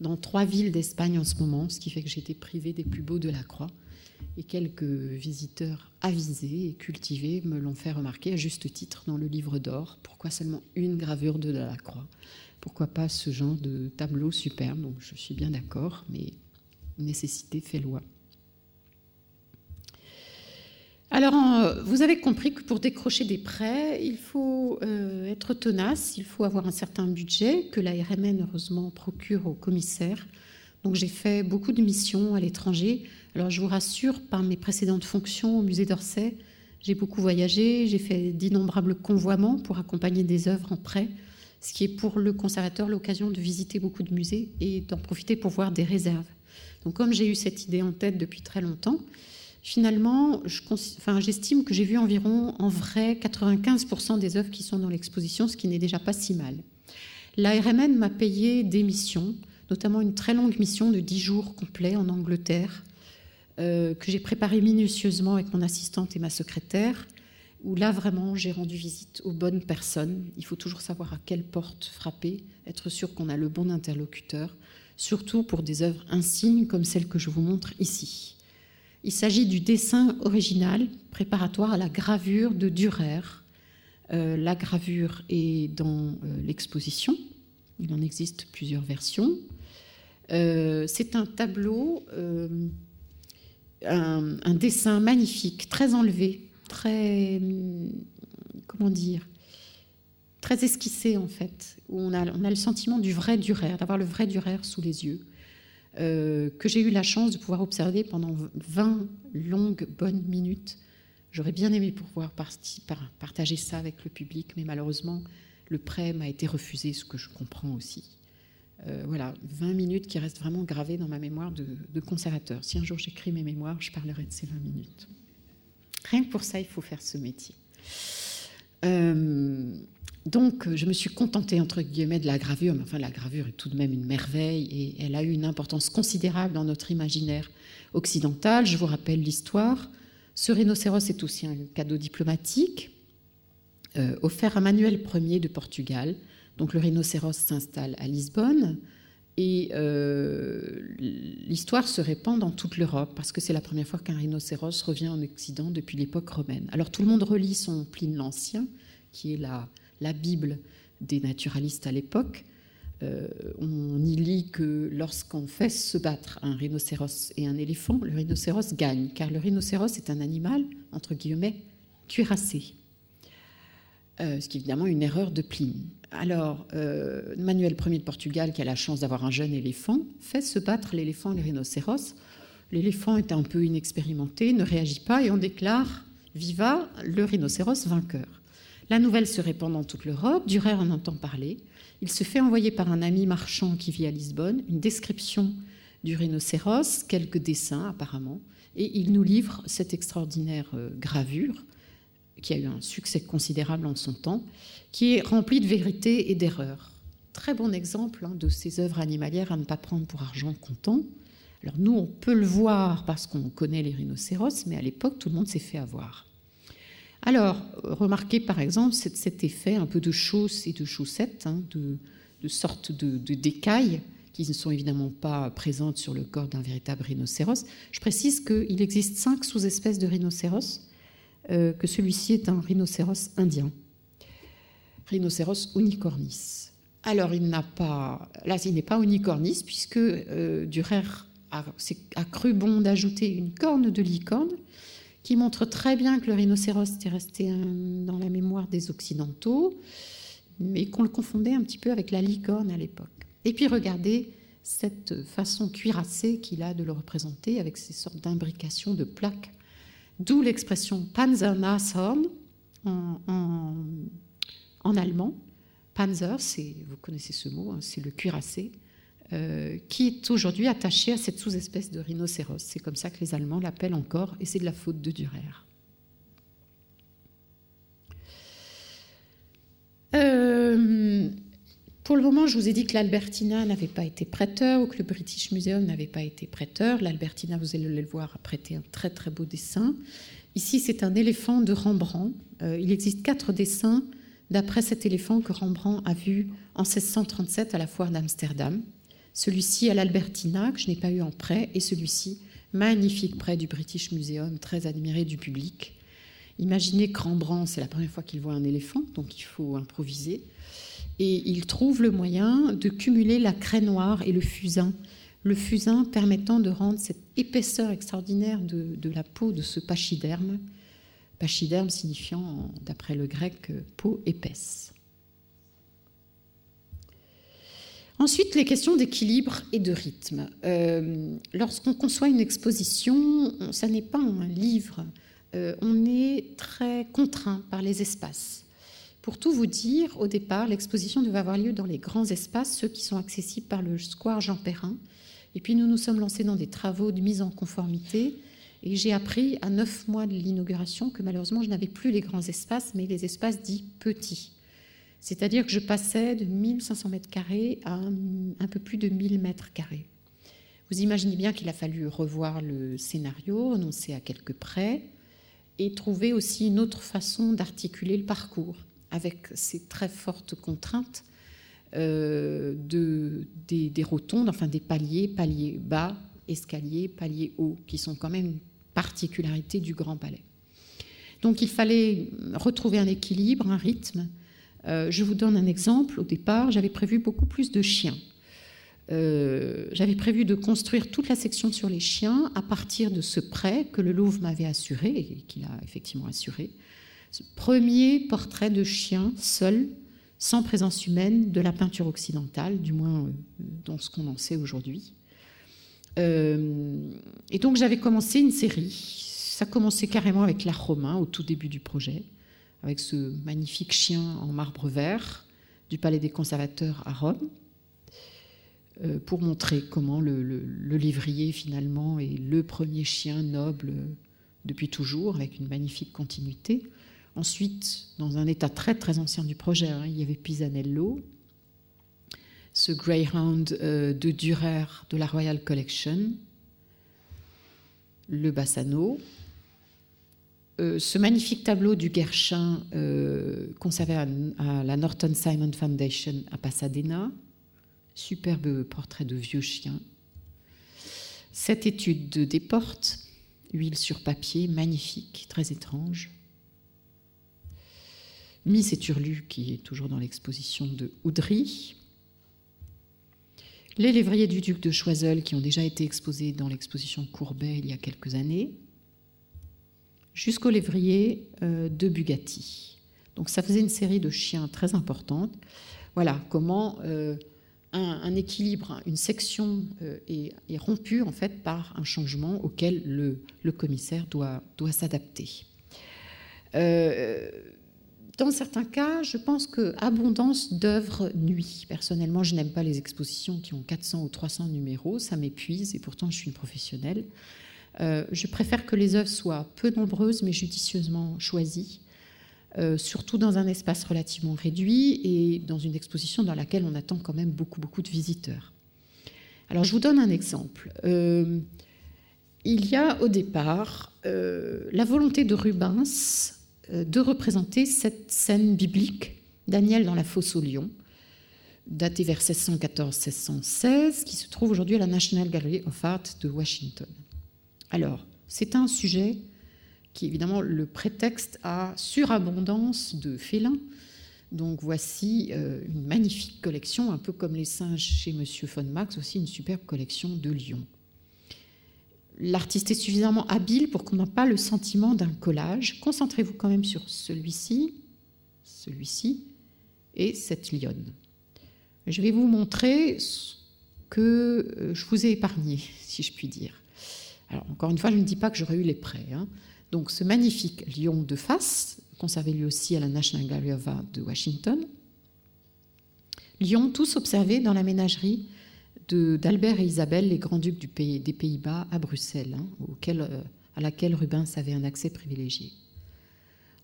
dans trois villes d'Espagne en ce moment, ce qui fait que j'ai été privée des plus beaux de la croix. Et quelques visiteurs avisés et cultivés me l'ont fait remarquer à juste titre dans le livre d'or. Pourquoi seulement une gravure de la croix Pourquoi pas ce genre de tableau superbe? Donc je suis bien d'accord, mais nécessité fait loi. Alors, vous avez compris que pour décrocher des prêts, il faut euh, être tenace, il faut avoir un certain budget que la RMN, heureusement, procure aux commissaires. Donc, j'ai fait beaucoup de missions à l'étranger. Alors, je vous rassure, par mes précédentes fonctions au musée d'Orsay, j'ai beaucoup voyagé, j'ai fait d'innombrables convoiements pour accompagner des œuvres en prêt, ce qui est pour le conservateur l'occasion de visiter beaucoup de musées et d'en profiter pour voir des réserves. Donc, comme j'ai eu cette idée en tête depuis très longtemps, finalement, j'estime que j'ai vu environ, en vrai, 95% des œuvres qui sont dans l'exposition, ce qui n'est déjà pas si mal. La RMN m'a payé des missions, notamment une très longue mission de 10 jours complets en Angleterre, euh, que j'ai préparée minutieusement avec mon assistante et ma secrétaire, où là, vraiment, j'ai rendu visite aux bonnes personnes. Il faut toujours savoir à quelle porte frapper, être sûr qu'on a le bon interlocuteur, surtout pour des œuvres insignes comme celles que je vous montre ici. Il s'agit du dessin original préparatoire à la gravure de Dürer. Euh, la gravure est dans euh, l'exposition. Il en existe plusieurs versions. C'est un tableau, un, dessin magnifique, très enlevé, très, comment dire, très esquissé en fait, où on a, on a le sentiment du vrai Dürer, d'avoir le vrai Dürer sous les yeux. Euh, que j'ai eu la chance de pouvoir observer pendant 20 longues, bonnes minutes. J'aurais bien aimé pouvoir partager ça avec le public, mais malheureusement, le prêt m'a été refusé, ce que je comprends aussi. Euh, voilà, 20 minutes qui restent vraiment gravées dans ma mémoire de, conservateur. Si un jour j'écris mes mémoires, je parlerai de ces 20 minutes. Rien que pour ça, il faut faire ce métier. Euh, donc, je me suis contentée, entre guillemets, de la gravure, mais enfin, la gravure est tout de même une merveille et elle a eu une importance considérable dans notre imaginaire occidental. Je vous rappelle l'histoire. Ce rhinocéros est aussi un cadeau diplomatique euh, offert à Manuel Ier de Portugal. Donc, le rhinocéros s'installe à Lisbonne et euh, l'histoire se répand dans toute l'Europe parce que c'est la première fois qu'un rhinocéros revient en Occident depuis l'époque romaine. Alors, tout le monde relit son Pline l'Ancien, qui est la Bible des naturalistes à l'époque, euh, on y lit que lorsqu'on fait se battre un rhinocéros et un éléphant, le rhinocéros gagne, car le rhinocéros est un animal, entre guillemets, cuirassé. Euh, ce qui est évidemment une erreur de Pline. Alors, euh, Manuel Ier de Portugal, qui a la chance d'avoir un jeune éléphant, fait se battre l'éléphant et le rhinocéros. L'éléphant est un peu inexpérimenté, ne réagit pas, et on déclare Viva le rhinocéros vainqueur. La nouvelle se répand dans toute l'Europe, Durer en entend parler. Il se fait envoyer par un ami marchand qui vit à Lisbonne une description du rhinocéros, quelques dessins apparemment, et il nous livre cette extraordinaire euh, gravure, qui a eu un succès considérable en son temps, qui est remplie de vérité et d'erreurs. Très bon exemple hein, de ces œuvres animalières à ne pas prendre pour argent comptant. Alors nous, on peut le voir parce qu'on connaît les rhinocéros, mais à l'époque, tout le monde s'est fait avoir. Alors, remarquez par exemple cet, effet un peu de chausse et de chaussette, hein, de, sorte de, décailles qui ne sont évidemment pas présentes sur le corps d'un véritable rhinocéros. Je précise qu'il existe cinq sous-espèces de rhinocéros, euh, que celui-ci est un rhinocéros indien, rhinocéros unicornis. Alors, il n'a pas, là, il n'est pas unicornis puisque euh, Durer a, a, cru bon d'ajouter une corne de licorne qui montre très bien que le rhinocéros était resté dans la mémoire des Occidentaux, mais qu'on le confondait un petit peu avec la licorne à l'époque. Et puis regardez cette façon cuirassée qu'il a de le représenter avec ces sortes d'imbrications de plaques, d'où l'expression Panzernashorn en, en, allemand. Panzer, vous connaissez ce mot, hein, c'est le cuirassé. Euh, qui est aujourd'hui attaché à cette sous-espèce de rhinocéros. C'est comme ça que les Allemands l'appellent encore, et c'est de la faute de Dürer. Euh, pour le moment, je vous ai dit que l'Albertina n'avait pas été prêteur ou que le British Museum n'avait pas été prêteur. L'Albertina, vous allez le voir, a prêté un très très beau dessin. Ici, c'est un éléphant de Rembrandt. Euh, il existe quatre dessins d'après cet éléphant que Rembrandt a vu en 1637 à la foire d'Amsterdam. Celui-ci à l'Albertina, que je n'ai pas eu en prêt, et celui-ci, magnifique prêt du British Museum, très admiré du public. Imaginez que Rembrandt, c'est la première fois qu'il voit un éléphant, donc il faut improviser. Et il trouve le moyen de cumuler la craie noire et le fusain. Le fusain permettant de rendre cette épaisseur extraordinaire de, la peau de ce pachyderme pachyderme signifiant, d'après le grec, peau épaisse. Ensuite, les questions d'équilibre et de rythme. Euh, lorsqu'on conçoit une exposition, ça n'est pas un livre, euh, on est très contraint par les espaces. Pour tout vous dire, au départ, l'exposition devait avoir lieu dans les grands espaces, ceux qui sont accessibles par le square Jean Perrin. Et puis nous nous sommes lancés dans des travaux de mise en conformité. Et j'ai appris à neuf mois de l'inauguration que malheureusement je n'avais plus les grands espaces, mais les espaces dits petits. C'est-à-dire que je passais de 1500 mètres carrés à un, peu plus de 1000 mètres carrés. Vous imaginez bien qu'il a fallu revoir le scénario, renoncer à quelques prêts et trouver aussi une autre façon d'articuler le parcours avec ces très fortes contraintes euh, de, des, des, rotondes, enfin des paliers, paliers bas, escaliers, paliers hauts, qui sont quand même une particularité du Grand Palais. Donc il fallait retrouver un équilibre, un rythme, euh, je vous donne un exemple. Au départ, j'avais prévu beaucoup plus de chiens. Euh, j'avais prévu de construire toute la section sur les chiens à partir de ce prêt que le Louvre m'avait assuré et qu'il a effectivement assuré. Premier portrait de chien seul, sans présence humaine, de la peinture occidentale, du moins euh, dans ce qu'on en sait aujourd'hui. et donc j'avais commencé une série. Ça commençait carrément avec l'art romain au tout début du projet avec ce magnifique chien en marbre vert du Palais des Conservateurs à Rome, euh, pour montrer comment le, livrier finalement est le premier chien noble depuis toujours, avec une magnifique continuité. Ensuite, dans un état très très ancien du projet, hein, il y avait Pisanello, ce Greyhound euh, de Dürer de la Royal Collection, le Bassano, euh, ce magnifique tableau du Guerchin euh, conservé à, la Norton Simon Foundation à Pasadena, superbe portrait de vieux chien. Cette étude de Desportes, huile sur papier, magnifique, très étrange. Miss et Turlu, qui est toujours dans l'exposition de Oudry. Les lévriers du duc de Choiseul, qui ont déjà été exposés dans l'exposition Courbet il y a quelques années jusqu'au lévrier euh, de Bugatti. Donc ça faisait une série de chiens très importante. Voilà comment euh, un, équilibre, une section euh, est, rompue en fait par un changement auquel le, commissaire doit, doit s'adapter. Dans certains cas, je pense que abondance d'œuvres nuit. Personnellement, je n'aime pas les expositions qui ont 400 ou 300 numéros, ça m'épuise et pourtant je suis une professionnelle. Euh, je préfère que les œuvres soient peu nombreuses mais judicieusement choisies, euh, surtout dans un espace relativement réduit et dans une exposition dans laquelle on attend quand même beaucoup, beaucoup de visiteurs. Alors je vous donne un exemple. Euh, il y a au départ la volonté de Rubens de représenter cette scène biblique, Daniel dans la fosse au lion, datée vers 1614-1616, qui se trouve aujourd'hui à la National Gallery of Art de Washington. Alors, c'est un sujet qui est évidemment le prétexte à surabondance de félins. Donc voici euh, une magnifique collection, un peu comme les singes chez Monsieur von Max, aussi une superbe collection de lions. L'artiste est suffisamment habile pour qu'on n'ait pas le sentiment d'un collage. Concentrez-vous quand même sur celui-ci, celui-ci et cette lionne. Je vais vous montrer ce que euh, je vous ai épargné, si je puis dire. Alors, encore une fois, je ne dis pas que j'aurais eu les prêts. Hein. Donc, ce magnifique lion de face, conservé lui aussi à la National Gallery of Art de Washington. Lion, tous observés dans la ménagerie d'Albert et Isabelle, les grands-ducs des Pays-Bas, à Bruxelles, hein, euh, à laquelle Rubens avait un accès privilégié.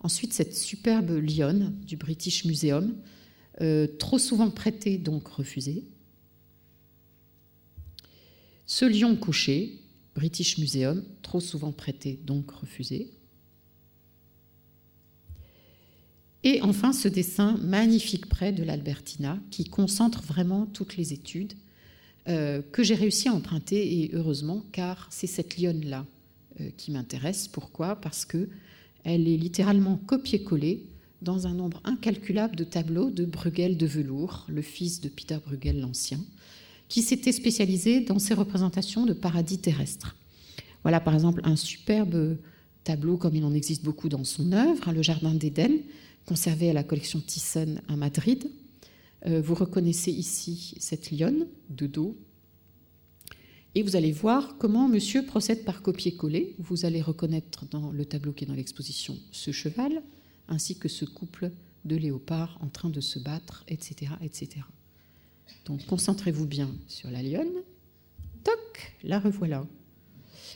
Ensuite, cette superbe lionne du British Museum, euh, trop souvent prêtée, donc refusée. Ce lion couché, British Museum, trop souvent prêté, donc refusé. Et enfin, ce dessin magnifique près de l'Albertina, qui concentre vraiment toutes les études, euh, que j'ai réussi à emprunter, et heureusement, car c'est cette lionne-là euh, qui m'intéresse. Pourquoi? Parce que elle est littéralement copiée-collée dans un nombre incalculable de tableaux de Bruegel de velours, le fils de Peter Bruegel l'Ancien, qui s'était spécialisé dans ses représentations de paradis terrestres. Voilà par exemple un superbe tableau comme il en existe beaucoup dans son œuvre, hein, Le Jardin d'Éden, conservé à la collection Thyssen à Madrid. Euh, vous reconnaissez ici cette lionne de dos. Et vous allez voir comment monsieur procède par copier-coller. Vous allez reconnaître dans le tableau qui est dans l'exposition ce cheval, ainsi que ce couple de léopards en train de se battre, etc. etc. Donc concentrez-vous bien sur la lionne. Toc, la revoilà.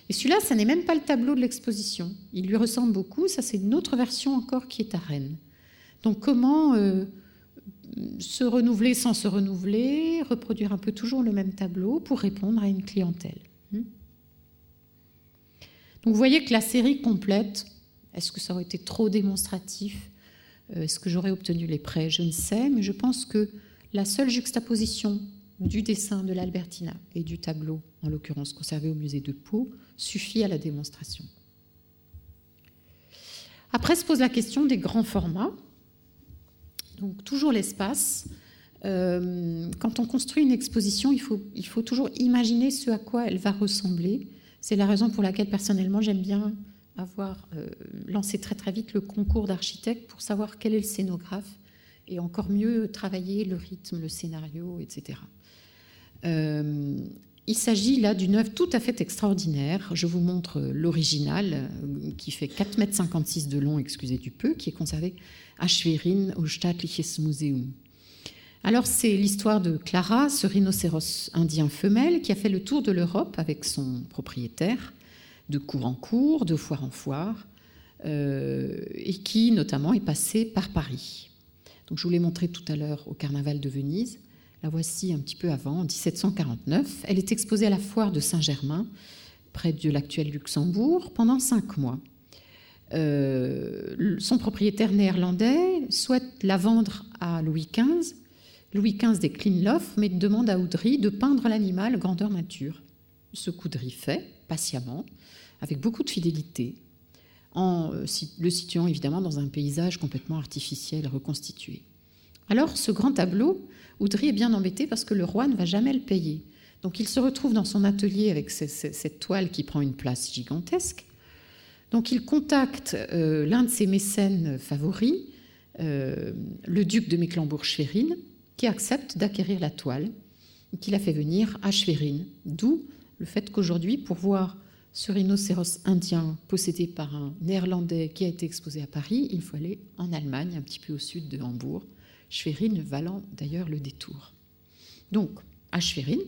Et celui-là, ça n'est même pas le tableau de l'exposition. Il lui ressemble beaucoup. Ça, c'est une autre version encore qui est à Rennes. Donc comment euh, se renouveler sans se renouveler, reproduire un peu toujours le même tableau pour répondre à une clientèle. Hmm Donc vous voyez que la série complète, est-ce que ça aurait été trop démonstratif? Euh, Est-ce que j'aurais obtenu les prêts? Je ne sais, mais je pense que la seule juxtaposition du dessin de l'Albertina et du tableau, en l'occurrence conservé au musée de Pau, suffit à la démonstration. Après se pose la question des grands formats. Donc toujours l'espace. Euh, quand on construit une exposition, il faut, il faut toujours imaginer ce à quoi elle va ressembler. C'est la raison pour laquelle personnellement j'aime bien avoir euh, lancé très très vite le concours d'architecte pour savoir quel est le scénographe et encore mieux travailler le rythme, le scénario, etc. il s'agit là d'une œuvre tout à fait extraordinaire. Je vous montre l'original, euh, qui fait 4,56 m de long, excusez du peu, qui est conservé à Schwerin au Staatliches Museum. Alors, c'est l'histoire de Clara, ce rhinocéros indien femelle, qui a fait le tour de l'Europe avec son propriétaire, de cour en cour, de foire en foire, euh, et qui notamment est passée par Paris. Donc, je vous l'ai montré tout à l'heure au Carnaval de Venise. Voici un petit peu avant, en 1749. Elle est exposée à la foire de Saint-Germain, près de l'actuel Luxembourg, pendant cinq mois. Euh, son propriétaire néerlandais souhaite la vendre à Louis XV. Louis XV décline l'offre, mais demande à Oudry de peindre l'animal grandeur nature. Ce qu'Oudry fait, patiemment, avec beaucoup de fidélité, en euh, le situant évidemment dans un paysage complètement artificiel reconstitué. Alors, ce grand tableau, Oudry est bien embêté parce que le roi ne va jamais le payer. Donc, il se retrouve dans son atelier avec cette toile qui prend une place gigantesque. Donc, il contacte euh, l'un de ses mécènes favoris, euh, le duc de Mecklembourg-Schwerin, qui accepte d'acquérir la toile, et qui la fait venir à Schwerin. D'où le fait qu'aujourd'hui, pour voir ce rhinocéros indien possédé par un néerlandais qui a été exposé à Paris, il faut aller en Allemagne, un petit peu au sud de Hambourg, Schwerin valant d'ailleurs le détour. Donc, à Schwerin,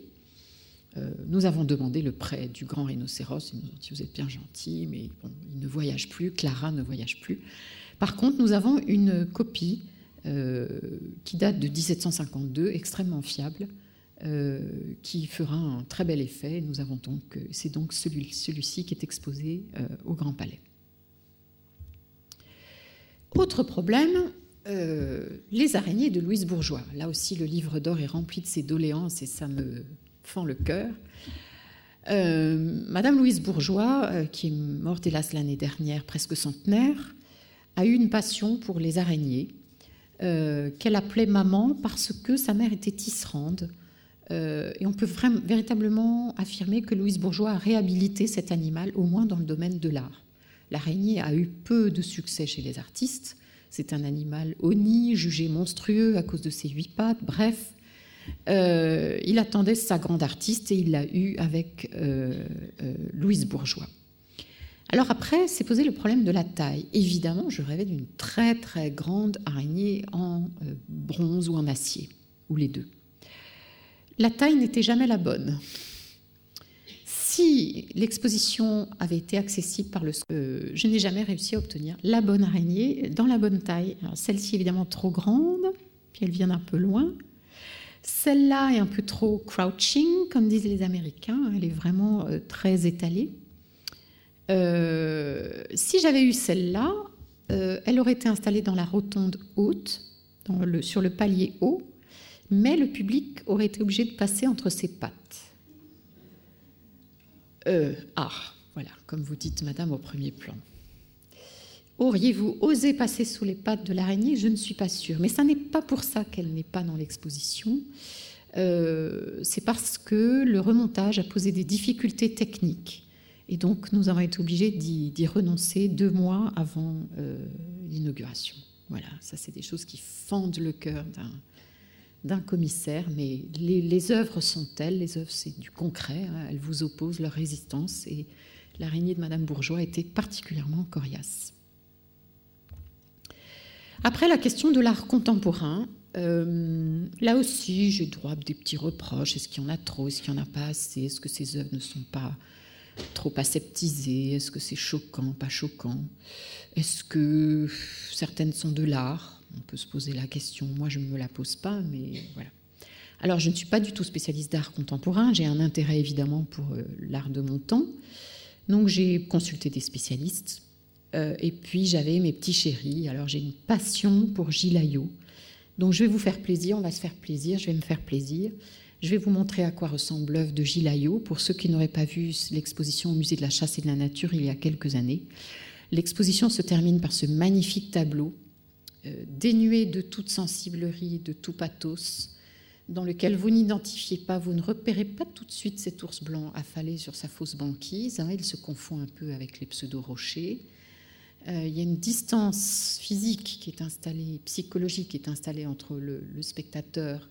euh, nous avons demandé le prêt du grand rhinocéros. Ils nous ont dit Vous êtes bien gentil, mais il ne voyage plus, Clara ne voyage plus. Par contre, nous avons une copie euh, qui date de 1752, extrêmement fiable, euh, qui fera un très bel effet. C'est donc celui, celui-ci qui est exposé au Grand Palais. Autre problème, euh, les araignées de Louise Bourgeois. Là aussi, le livre d'or est rempli de ses doléances et ça me fend le cœur. Euh, Madame Louise Bourgeois, euh, qui est morte hélas l'année dernière, presque centenaire, a eu une passion pour les araignées qu'elle appelait maman parce que sa mère était tisserande. et on peut véritablement affirmer que Louise Bourgeois a réhabilité cet animal, au moins dans le domaine de l'art. L'araignée a eu peu de succès chez les artistes, c'est un animal honni, jugé monstrueux à cause de ses huit pattes. Bref, euh, il attendait sa grande artiste et il l'a eu avec euh, euh, Louise Bourgeois. Alors après, s'est posé le problème de la taille. Évidemment, je rêvais d'une très très grande araignée en bronze ou en acier, ou les deux. La taille n'était jamais la bonne si l'exposition avait été accessible par le... Euh, je n'ai jamais réussi à obtenir la bonne araignée dans la bonne taille. Celle-ci évidemment trop grande, puis elle vient d'un peu loin. Celle-là est un peu trop crouching, comme disent les Américains. Elle est vraiment euh, très étalée. Euh, si j'avais eu celle-là, elle aurait été installée dans la rotonde haute, sur le palier haut, mais le public aurait été obligé de passer entre ses pattes. Euh, ah, voilà, comme vous dites, madame, au premier plan. Auriez-vous osé passer sous les pattes de l'araignée? Je ne suis pas sûre. Mais ce n'est pas pour ça qu'elle n'est pas dans l'exposition. Euh, c'est parce que le remontage a posé des difficultés techniques Et donc, nous avons été obligés d'y renoncer deux mois avant euh, l'inauguration. Voilà, ça, c'est des choses qui fendent le cœur d'un commissaire, mais les, œuvres sont telles, les œuvres, c'est du concret, hein, elles vous opposent leur résistance, et l'araignée de Madame Bourgeois était particulièrement coriace. Après la question de l'art contemporain, euh, là aussi, j'ai droit à des petits reproches. Est-ce qu'il y en a trop? Est-ce qu'il n'y en a pas assez? Est-ce que ces œuvres ne sont pas trop aseptisées? Est-ce que c'est choquant, pas choquant? Est-ce que certaines sont de l'art? On peut se poser la question. Moi, je ne me la pose pas, mais voilà. Alors, je ne suis pas du tout spécialiste d'art contemporain. J'ai un intérêt évidemment pour euh, l'art de mon temps. Donc, j'ai consulté des spécialistes. Euh, et puis, j'avais mes petits chéris. Alors, j'ai une passion pour Gilles donc je vais vous faire plaisir, on va se faire plaisir, je vais me faire plaisir. Je vais vous montrer à quoi ressemble l'œuvre de Gilles Ayot, pour ceux qui n'auraient pas vu l'exposition au musée de la chasse et de la nature il y a quelques années. L'exposition se termine par ce magnifique tableau, dénué de toute sensiblerie, de tout pathos, dans lequel vous n'identifiez pas, vous ne repérez pas tout de suite cet ours blanc affalé sur sa fausse banquise. Hein. il se confond un peu avec les pseudo-rochers. Euh, il y a une distance physique qui est installée, psychologique qui est installée entre le, spectateur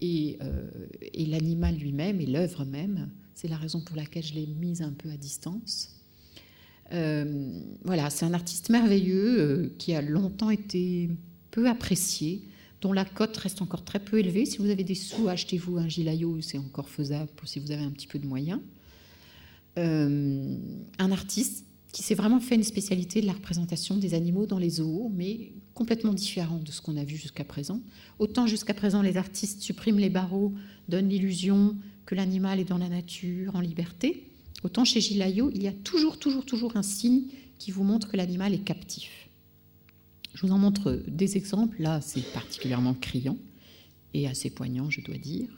et, euh, et l'animal lui-même et l'œuvre même. C'est la raison pour laquelle je l'ai mise un peu à distance. Euh, voilà, c'est un artiste merveilleux qui a longtemps été peu apprécié, dont la cote reste encore très peu élevée. Si vous avez des sous, achetez-vous un gilayo, c'est encore faisable si vous avez un petit peu de moyens. un artiste qui s'est vraiment fait une spécialité de la représentation des animaux dans les zoos, mais complètement différent de ce qu'on a vu jusqu'à présent. Autant jusqu'à présent, les artistes suppriment les barreaux, donnent l'illusion que l'animal est dans la nature, en liberté, autant chez Gilayo, il y a toujours, toujours, toujours un signe qui vous montre que l'animal est captif. Je vous en montre des exemples. Là, c'est particulièrement criant et assez poignant, je dois dire.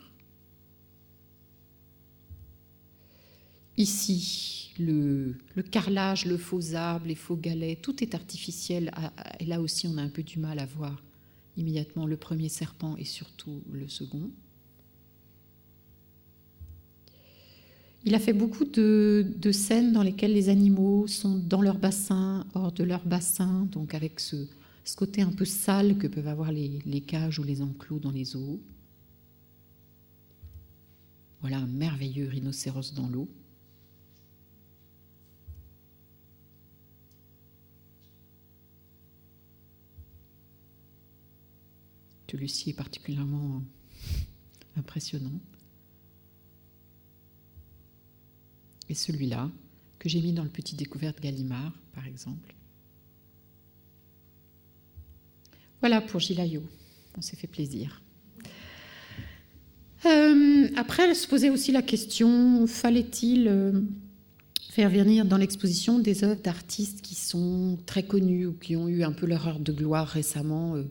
Ici, le, carrelage, le faux arbre, les faux galets, tout est artificiel. Ah, ah, et là aussi, on a un peu du mal à voir immédiatement le premier serpent et surtout le second. Il a fait beaucoup de, scènes dans lesquelles les animaux sont dans leur bassin, hors de leur bassin, donc avec ce, côté un peu sale que peuvent avoir les, cages ou les enclos dans les zoos. Voilà un merveilleux rhinocéros dans l'eau. Celui-ci est particulièrement impressionnant. Et celui-là, que j'ai mis dans le petit découverte Gallimard, par exemple. Voilà pour Gilayo. On s'est fait plaisir. Euh, après, se posait aussi la question fallait-il euh, faire venir dans l'exposition des œuvres d'artistes qui sont très connus ou qui ont eu un peu leur heure de gloire récemment euh,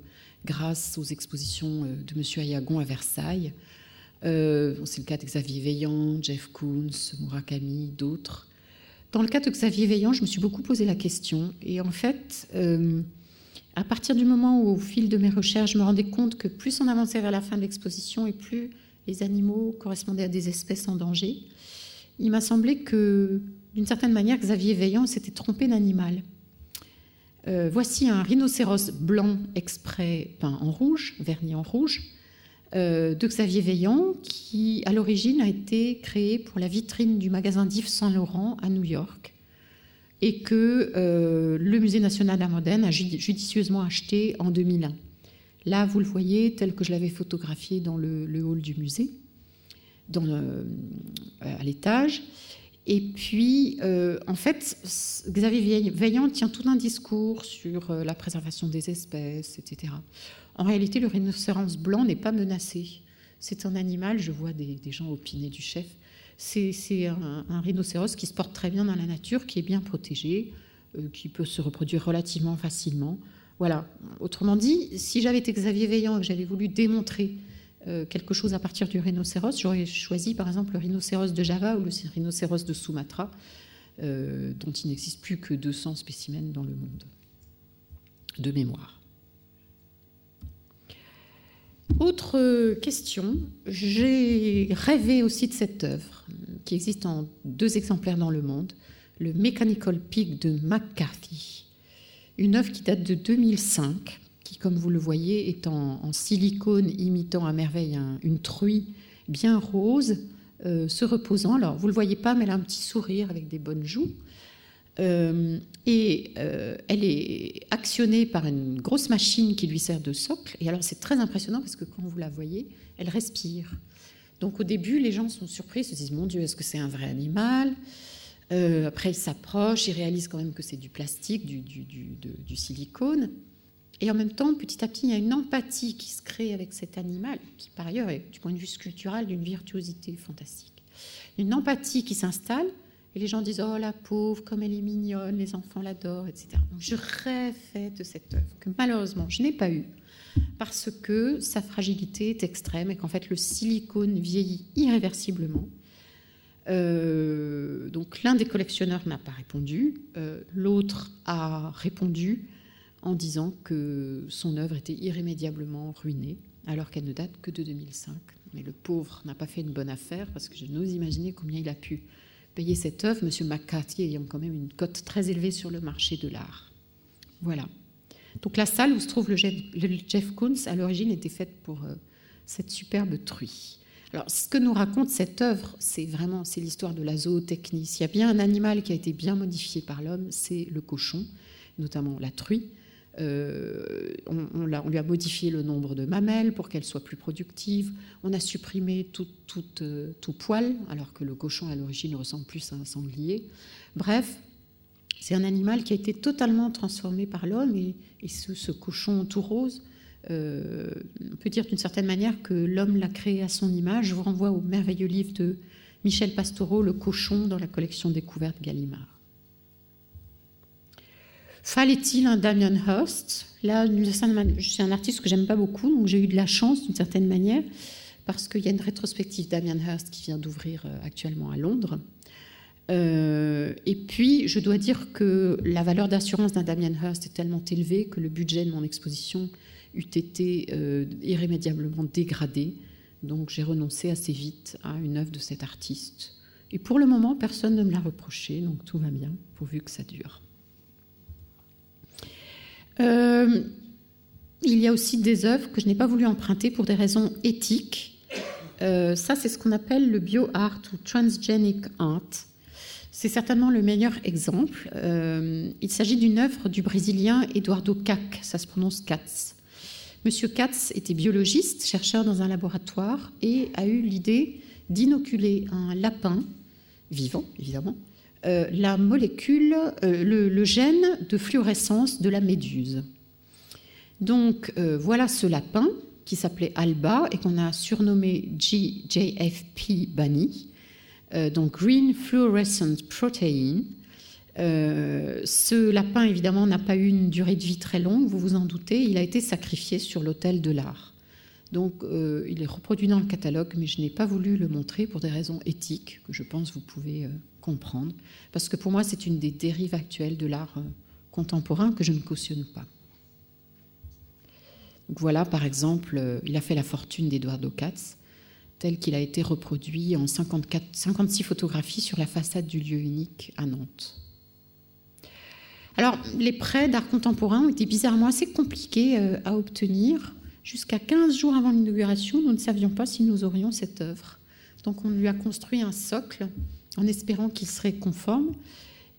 grâce aux expositions de M. Ayagon à Versailles. Euh, c'est le cas de Xavier Veillant, Jeff Koons, Murakami, d'autres. Dans le cas de Xavier Veillant, je me suis beaucoup posé la question. Et en fait, euh, à partir du moment où, au fil de mes recherches, je me rendais compte que plus on avançait vers la fin de l'exposition et plus les animaux correspondaient à des espèces en danger, il m'a semblé que, d'une certaine manière, Xavier Veillant s'était trompé d'animal. Euh, voici un rhinocéros blanc exprès peint en rouge, verni en rouge, de Xavier Veillant, qui à l'origine a été créé pour la vitrine du magasin d'Yves Saint Laurent à New York, et que euh, le Musée national d'art moderne a judicieusement acheté en 2001. Là, vous le voyez tel que je l'avais photographié dans le, hall du musée, à l'étage. Et puis, euh, en fait, Xavier Veillant tient tout un discours sur euh, la préservation des espèces, etc. En réalité, le rhinocéros blanc n'est pas menacé. C'est un animal, je vois des, gens opiner du chef, c'est un, rhinocéros qui se porte très bien dans la nature, qui est bien protégé, euh, qui peut se reproduire relativement facilement. Voilà. Autrement dit, si j'avais été Xavier Veillant et que j'avais voulu démontrer euh, quelque chose à partir du rhinocéros. J'aurais choisi par exemple le rhinocéros de Java ou le rhinocéros de Sumatra, euh, dont il n'existe plus que 200 spécimens dans le monde, de mémoire. Autre question, j'ai rêvé aussi de cette œuvre, qui existe en deux exemplaires dans le monde, le Mechanical Pig de McCarthy, une œuvre qui date de 2005, qui, comme vous le voyez, est en, silicone imitant à merveille une truie bien rose, euh, se reposant. Alors, vous ne le voyez pas, mais elle a un petit sourire avec des bonnes joues. Euh, et euh, elle est actionnée par une grosse machine qui lui sert de socle. Et alors, c'est très impressionnant parce que quand vous la voyez, elle respire. Donc, au début, les gens sont surpris, se disent Mon Dieu, est-ce que c'est un vrai animal? Après, ils s'approchent, ils réalisent quand même que c'est du plastique, du, du silicone. Et en même temps, petit à petit, il y a une empathie qui se crée avec cet animal, qui par ailleurs est, du point de vue sculptural, d'une virtuosité fantastique. Une empathie qui s'installe, et les gens disent Oh la pauvre, comme elle est mignonne, les enfants l'adorent, etc. Donc je rêvais de cette œuvre, que malheureusement je n'ai pas eue, parce que sa fragilité est extrême et qu'en fait le silicone vieillit irréversiblement. Euh, donc l'un des collectionneurs n'a pas répondu, euh, l'autre a répondu en disant que son œuvre était irrémédiablement ruinée, alors qu'elle ne date que de 2005. Mais le pauvre n'a pas fait une bonne affaire, parce que je n'ose imaginer combien il a pu payer cette œuvre, M. McCarthy ayant quand même une cote très élevée sur le marché de l'art. Voilà. Donc la salle où se trouve le Jeff, Koons, à l'origine, était faite pour euh, cette superbe truie. Alors, ce que nous raconte cette œuvre, c'est vraiment c'est l'histoire de la zootechnie. S'il y a bien un animal qui a été bien modifié par l'homme, c'est le cochon, notamment la truie. Euh, on, lui a modifié le nombre de mamelles pour qu'elle soit plus productive. On a supprimé tout, euh, poil, alors que le cochon à l'origine ressemble plus à un sanglier. Bref, c'est un animal qui a été totalement transformé par l'homme et, ce, cochon tout rose, euh, on peut dire d'une certaine manière que l'homme l'a créé à son image. Je vous renvoie au merveilleux livre de Michel Pastoureau, Le cochon, dans la collection découverte Gallimard. Fallait-il un Damien Hirst? Là, c'est un artiste que j'aime pas beaucoup, donc j'ai eu de la chance d'une certaine manière, parce qu'il y a une rétrospective Damien Hirst qui vient d'ouvrir euh, actuellement à Londres. Euh, et puis, je dois dire que la valeur d'assurance d'un Damien Hirst est tellement élevée que le budget de mon exposition eût été euh, irrémédiablement dégradé. Donc, j'ai renoncé assez vite à une œuvre de cet artiste. Et pour le moment, personne ne me l'a reproché, donc tout va bien, pourvu que ça dure. Euh, il y a aussi des œuvres que je n'ai pas voulu emprunter pour des raisons éthiques. Euh, ça, c'est ce qu'on appelle le bio-art ou transgenic art. C'est certainement le meilleur exemple. Euh, il s'agit d'une œuvre du Brésilien Eduardo Cac, ça se prononce Katz. Monsieur Katz était biologiste, chercheur dans un laboratoire et a eu l'idée d'inoculer un lapin, vivant évidemment, euh, la molécule, euh, le, gène de fluorescence de la méduse. Donc euh, voilà ce lapin qui s'appelait Alba et qu'on a surnommé GJFP Bunny, donc Green Fluorescent Protein. ce lapin, évidemment, n'a pas eu une durée de vie très longue, vous vous en doutez. Il a été sacrifié sur l'autel de l'art. Donc, il est reproduit dans le catalogue, mais je n'ai pas voulu le montrer pour des raisons éthiques que je pense vous pouvez comprendre, parce que pour moi, c'est une des dérives actuelles de l'art euh, contemporain que je ne cautionne pas. Voilà, par exemple, euh, il a fait la fortune d'Eduardo Katz, tel qu'il a été reproduit en 54, 56 photographies sur la façade du lieu unique à Nantes. Alors, les prêts d'art contemporain ont été bizarrement assez compliqués euh, à obtenir. Jusqu'à 15 jours avant l'inauguration, nous ne savions pas si nous aurions cette œuvre. Donc, on lui a construit un socle en espérant qu'il serait conforme.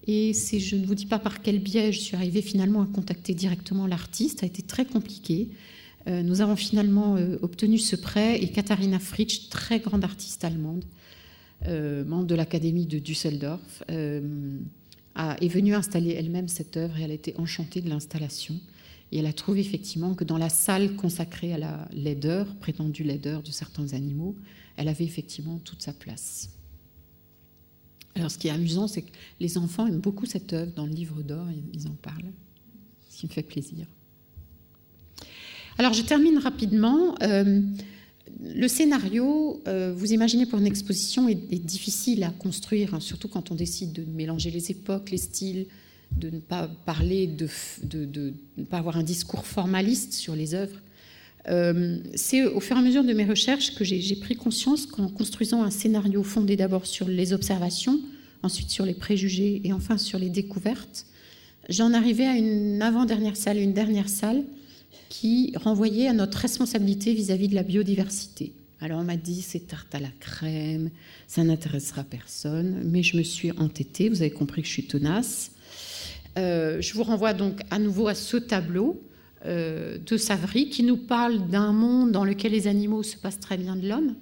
Et je ne vous dis pas par quel biais je suis arrivée finalement à contacter directement l'artiste, ça a été très compliqué. Euh, nous avons finalement euh, obtenu ce prêt et Katharina Fritsch, très grande artiste allemande, euh, membre de l'Académie de Düsseldorf, est venue installer elle-même cette œuvre et elle a été enchantée de l'installation. Et elle a trouvé effectivement que dans la salle consacrée à la laideur, prétendue laideur de certains animaux, elle avait effectivement toute sa place. Alors, ce qui est amusant, c'est que les enfants aiment beaucoup cette œuvre. Dans le livre d'or, ils en parlent, ce qui me fait plaisir. Alors, je termine rapidement. Euh, le scénario, euh, vous imaginez pour une exposition, est, difficile à construire, hein, surtout quand on décide de mélanger les époques, les styles, de ne pas parler, de, de ne pas avoir un discours formaliste sur les œuvres. Euh, c'est au fur et à mesure de mes recherches que j'ai pris conscience qu'en construisant un scénario fondé d'abord sur les observations, ensuite sur les préjugés et enfin sur les découvertes, j'en arrivais à une avant-dernière salle, une dernière salle qui renvoyait à notre responsabilité vis-à-vis de la biodiversité. Alors on m'a dit c'est tarte à la crème, ça n'intéressera personne, mais je me suis entêtée, vous avez compris que je suis tenace. Euh, je vous renvoie donc à nouveau à ce tableau euh, de Savary qui nous parle d'un monde dans lequel les animaux se passent très bien de l'homme,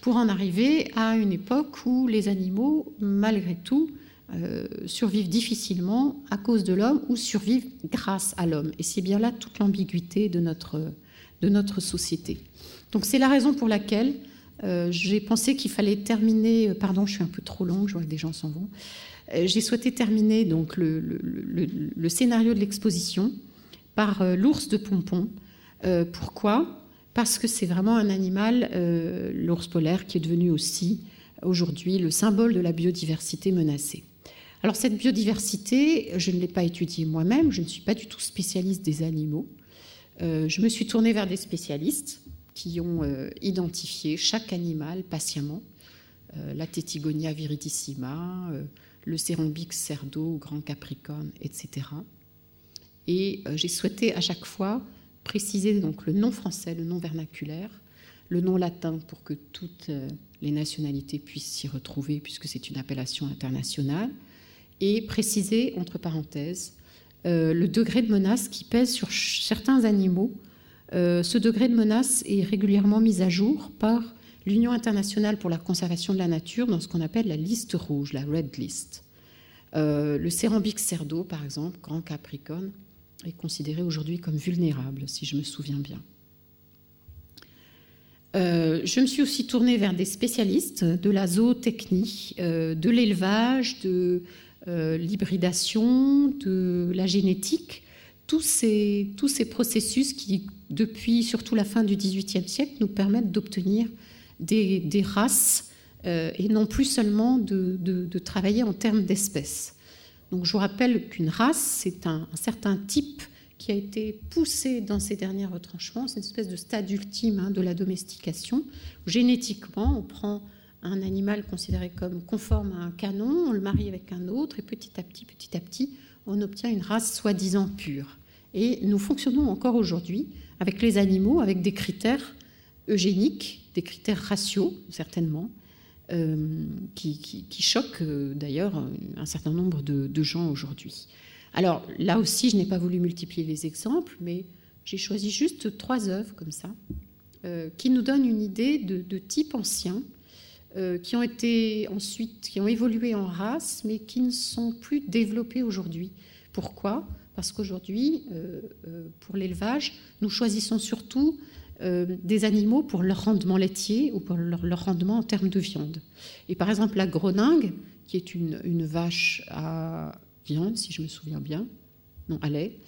pour en arriver à une époque où les animaux, malgré tout, euh, survivent difficilement à cause de l'homme ou survivent grâce à l'homme. Et c'est bien là toute l'ambiguïté de notre, de notre société. Donc c'est la raison pour laquelle j'ai pensé qu'il fallait terminer. Pardon, je suis un peu trop longue, je vois que des gens s'en vont. J'ai souhaité terminer donc le, scénario de l'exposition par l'ours de Pompon. Euh, pourquoi? Parce que c'est vraiment un animal, euh, l'ours polaire, qui est devenu aussi aujourd'hui le symbole de la biodiversité menacée. Alors cette biodiversité, je ne l'ai pas étudiée moi-même, je ne suis pas du tout spécialiste des animaux. Euh, je me suis tournée vers des spécialistes qui ont euh, identifié chaque animal patiemment, la Tétigonia viridissima, le Cerombix cerdo, grand capricorne, etc. Et j'ai souhaité à chaque fois préciser donc le nom français, le nom vernaculaire, le nom latin pour que toutes euh, les nationalités puissent s'y retrouver puisque c'est une appellation internationale, et préciser, entre parenthèses, euh, le degré de menace qui pèse sur certains animaux. Euh, ce degré de menace est régulièrement mis à jour par l'Union internationale pour la conservation de la nature dans ce qu'on appelle la liste rouge, la red list. le Cérambix cerdo, par exemple, grand capricorne, est considéré aujourd'hui comme vulnérable, si je me souviens bien. Euh, je me suis aussi tournée vers des spécialistes de la zootechnie, euh, de l'élevage, de euh, l'hybridation, de la génétique, tous ces processus qui, depuis surtout la fin du XVIIIe siècle, nous permettent d'obtenir des, races et non plus seulement de, de travailler en termes d'espèces. Donc je vous rappelle qu'une race, c'est un, certain type qui a été poussé dans ces derniers retranchements. C'est une espèce de stade ultime hein, de la domestication. Génétiquement, on prend un animal considéré comme conforme à un canon, on le marie avec un autre, et petit à petit, petit à petit, on obtient une race soi-disant pure. Et nous fonctionnons encore aujourd'hui avec les animaux, avec des critères eugéniques, des critères raciaux, certainement, euh, qui, choquent euh, d'ailleurs un certain nombre de, gens aujourd'hui. Alors là aussi, je n'ai pas voulu multiplier les exemples, mais j'ai choisi juste trois œuvres comme ça, euh, qui nous donnent une idée de, types anciens, qui ont été ensuite, qui ont évolué en race, mais qui ne sont plus développés aujourd'hui. Pourquoi? Parce qu'aujourd'hui, pour l'élevage, nous choisissons surtout euh, des animaux pour leur rendement laitier ou pour leur, rendement en termes de viande. Et par exemple, la groningue, qui est une, vache à viande, si je me souviens bien, non, à lait,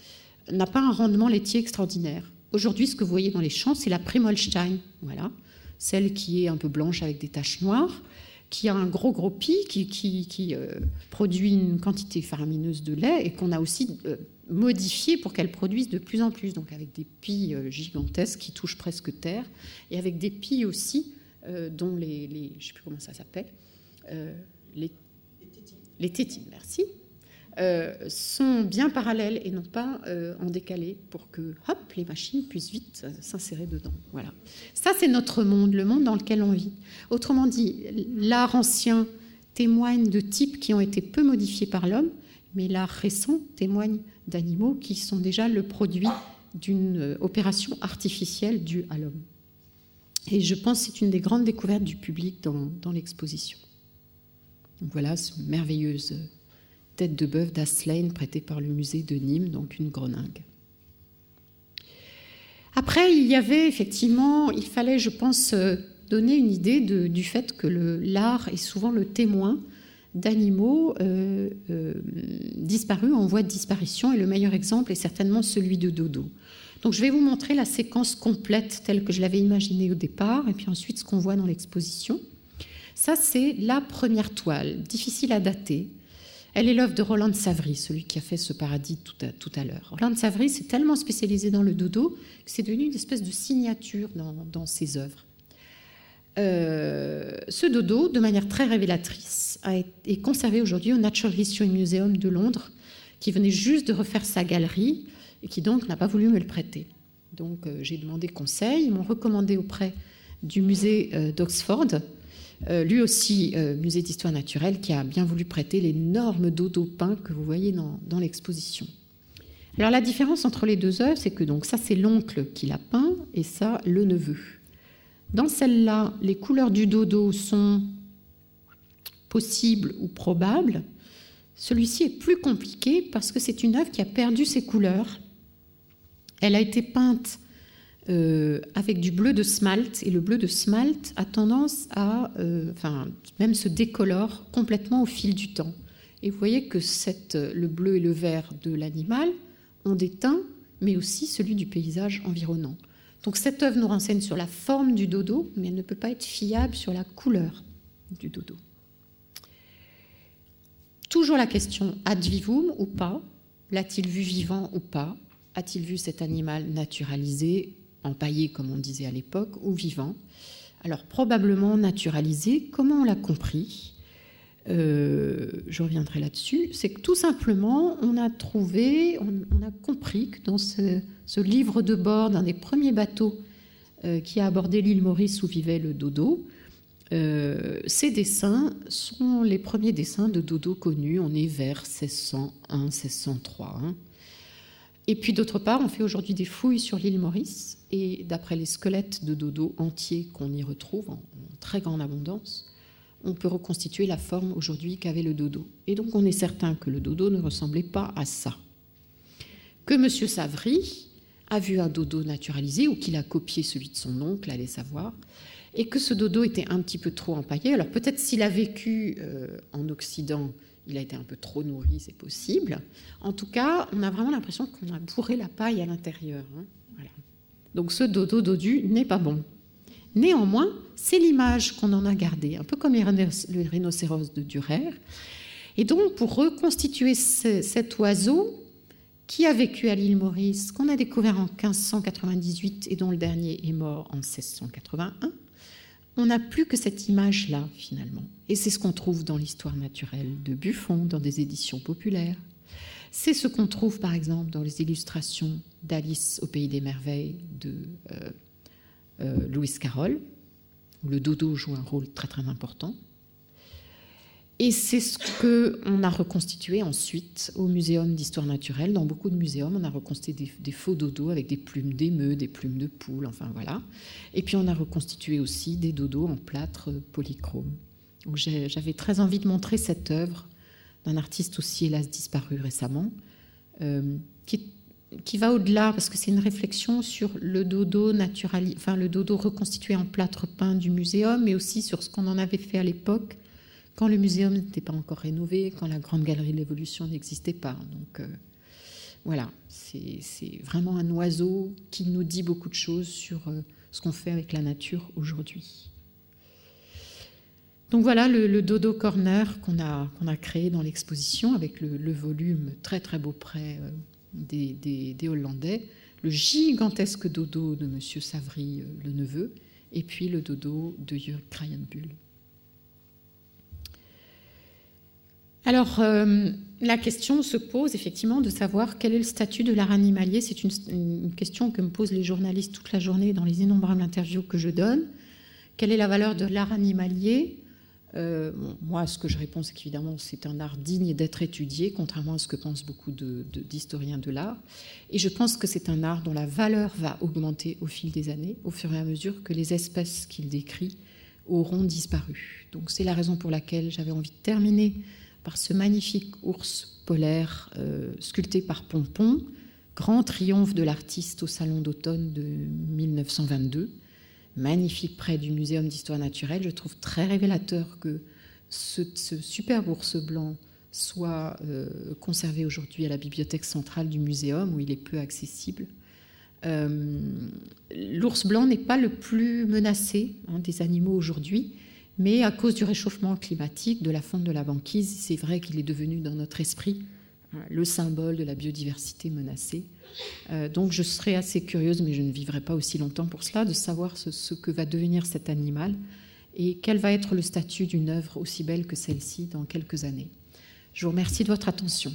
n'a pas un rendement laitier extraordinaire. Aujourd'hui, ce que vous voyez dans les champs, c'est la Primolstein, voilà, celle qui est un peu blanche avec des taches noires, qui a un gros gros pic, qui, euh, produit une quantité faramineuse de lait et qu'on a aussi euh, modifié pour qu'elle produise de plus en plus, donc avec des pies euh, gigantesques qui touchent presque terre, et avec des pies aussi dont les, je ne sais plus comment ça s'appelle, les, les tétines, merci, euh, sont bien parallèles et non pas euh, en décalé pour que hop, les machines puissent vite euh, s'insérer dedans. Voilà. Ça, c'est notre monde, le monde dans lequel on vit. Autrement dit, l'art ancien témoigne de types qui ont été peu modifiés par l'homme, mais l'art récent témoigne d'animaux qui sont déjà le produit d'une opération artificielle due à l'homme. Et je pense que c'est une des grandes découvertes du public dans, dans l'exposition. voilà, ce merveilleuse tête de bœuf d'Aslane prêtée par le musée de Nîmes, donc une greningue. Après, il y avait effectivement, il fallait, je pense, euh, donner une idée du fait que l'art est souvent le témoin d'animaux euh, euh, disparus en voie de disparition, et le meilleur exemple est certainement celui de Dodo. Donc je vais vous montrer la séquence complète telle que je l'avais imaginée au départ, et puis ensuite ce qu'on voit dans l'exposition. Ça, c'est la première toile, difficile à dater, elle est l'œuvre de Roland Savary, celui qui a fait ce paradis tout à, l'heure. Roland Savary s'est tellement spécialisé dans le dodo que c'est devenu une espèce de signature dans, ses œuvres. Euh, ce dodo, de manière très révélatrice, est conservé aujourd'hui au Natural History Museum de Londres, qui venait juste de refaire sa galerie et qui donc n'a pas voulu me le prêter. Donc euh, j'ai demandé conseil, ils m'ont recommandé auprès du musée euh, d'Oxford, lui aussi musée d'histoire naturelle, qui a bien voulu prêter l'énorme dodo peint que vous voyez dans, dans l'exposition. Alors la différence entre les deux œuvres, c'est que donc ça c'est l'oncle qui l'a peint et ça le neveu. Dans celle-là, les couleurs du dodo sont possibles ou probables. Celui-ci est plus compliqué parce que c'est une œuvre qui a perdu ses couleurs. Elle a été peinte euh, avec du bleu de smalt et le bleu de smalt a tendance à, euh, enfin, même se décolore complètement au fil du temps. Et vous voyez que cette, le bleu et le vert de l'animal ont des teints, mais aussi celui du paysage environnant. Donc cette œuvre nous renseigne sur la forme du dodo, mais elle ne peut pas être fiable sur la couleur du dodo. Toujours la question ad vivum ou pas? L'a-t-il vu vivant ou pas? A-t-il vu cet animal naturalisé, empaillé comme on disait à l'époque, ou vivant? Alors probablement naturalisé. Comment on l'a compris? Euh, je reviendrai là-dessus, c'est que tout simplement, on a trouvé, on, a compris que dans ce, livre de bord d'un des premiers bateaux euh, qui a abordé l'île Maurice où vivait le dodo, euh, ces dessins sont les premiers dessins de dodo connus. On est vers 1601, 1603. Hein. Et puis d'autre part, on fait aujourd'hui des fouilles sur l'île Maurice, et d'après les squelettes de dodo entiers qu'on y retrouve en très grande abondance, on peut reconstituer la forme aujourd'hui qu'avait le dodo. Et donc on est certain que le dodo ne ressemblait pas à ça. Que M. Savary a vu un dodo naturalisé ou qu'il a copié celui de son oncle, allez savoir, et que ce dodo était un petit peu trop empaillé. Alors peut-être s'il a vécu euh, en Occident, il a été un peu trop nourri, c'est possible. En tout cas, on a vraiment l'impression qu'on a bourré la paille à l'intérieur. Hein. Donc ce dodo dodu n'est pas bon. Néanmoins, c'est l'image qu'on en a gardée, un peu comme le rhinocéros de Durer. Et donc, pour reconstituer cet oiseau qui a vécu à l'île Maurice, qu'on a découvert en 1598 et dont le dernier est mort en 1681, on n'a plus que cette image-là, finalement. Et c'est ce qu'on trouve dans l'histoire naturelle de Buffon, dans des éditions populaires. C'est ce qu'on trouve, par exemple, dans les illustrations d'Alice au Pays des Merveilles de euh, euh, Louis Carroll, où le dodo joue un rôle très très important. Et c'est ce qu'on a reconstitué ensuite au Muséum d'histoire naturelle. Dans beaucoup de muséums, on a reconstitué des, faux dodos avec des plumes d'émeu, des plumes de poule, enfin voilà. Et puis on a reconstitué aussi des dodos en plâtre polychrome. J'avais très envie de montrer cette œuvre d'un artiste aussi hélas disparu récemment, euh, qui qui va au-delà, parce que c'est une réflexion sur le dodo natural, enfin le dodo reconstitué en plâtre peint du muséum, mais aussi sur ce qu'on en avait fait à l'époque, quand le muséum n'était pas encore rénové, quand la grande galerie de l'évolution n'existait pas. Donc euh, voilà, c'est vraiment un oiseau qui nous dit beaucoup de choses sur euh, ce qu'on fait avec la nature aujourd'hui. Donc voilà le, dodo corner qu'on a, qu'on a créé dans l'exposition avec le, volume très très beau. Euh, des, Hollandais, le gigantesque dodo de M. Savary, euh, le neveu, et puis le dodo de Jörg Krayenbuhl. Alors, euh, la question se pose effectivement de savoir quel est le statut de l'art animalier. C'est une, question que me posent les journalistes toute la journée dans les innombrables interviews que je donne. Quelle est la valeur de l'art animalier euh, moi, ce que je réponds, c'est qu'évidemment, c'est un art digne d'être étudié, contrairement à ce que pensent beaucoup d'historiens de, l'art. Et je pense que c'est un art dont la valeur va augmenter au fil des années, au fur et à mesure que les espèces qu'il décrit auront disparu. Donc c'est la raison pour laquelle j'avais envie de terminer par ce magnifique ours polaire euh, sculpté par Pompon, grand triomphe de l'artiste au Salon d'automne de 1922 magnifique près du Muséum d'histoire naturelle. Je trouve très révélateur que ce, superbe ours blanc soit euh, conservé aujourd'hui à la bibliothèque centrale du muséum où il est peu accessible. Euh, l'ours blanc n'est pas le plus menacé hein, des animaux aujourd'hui, mais à cause du réchauffement climatique, de la fonte de la banquise, c'est vrai qu'il est devenu dans notre esprit hein, le symbole de la biodiversité menacée. Euh, donc je serais assez curieuse, mais je ne vivrai pas aussi longtemps pour cela, de savoir ce, que va devenir cet animal et quel va être le statut d'une œuvre aussi belle que celle-ci dans quelques années. Je vous remercie de votre attention.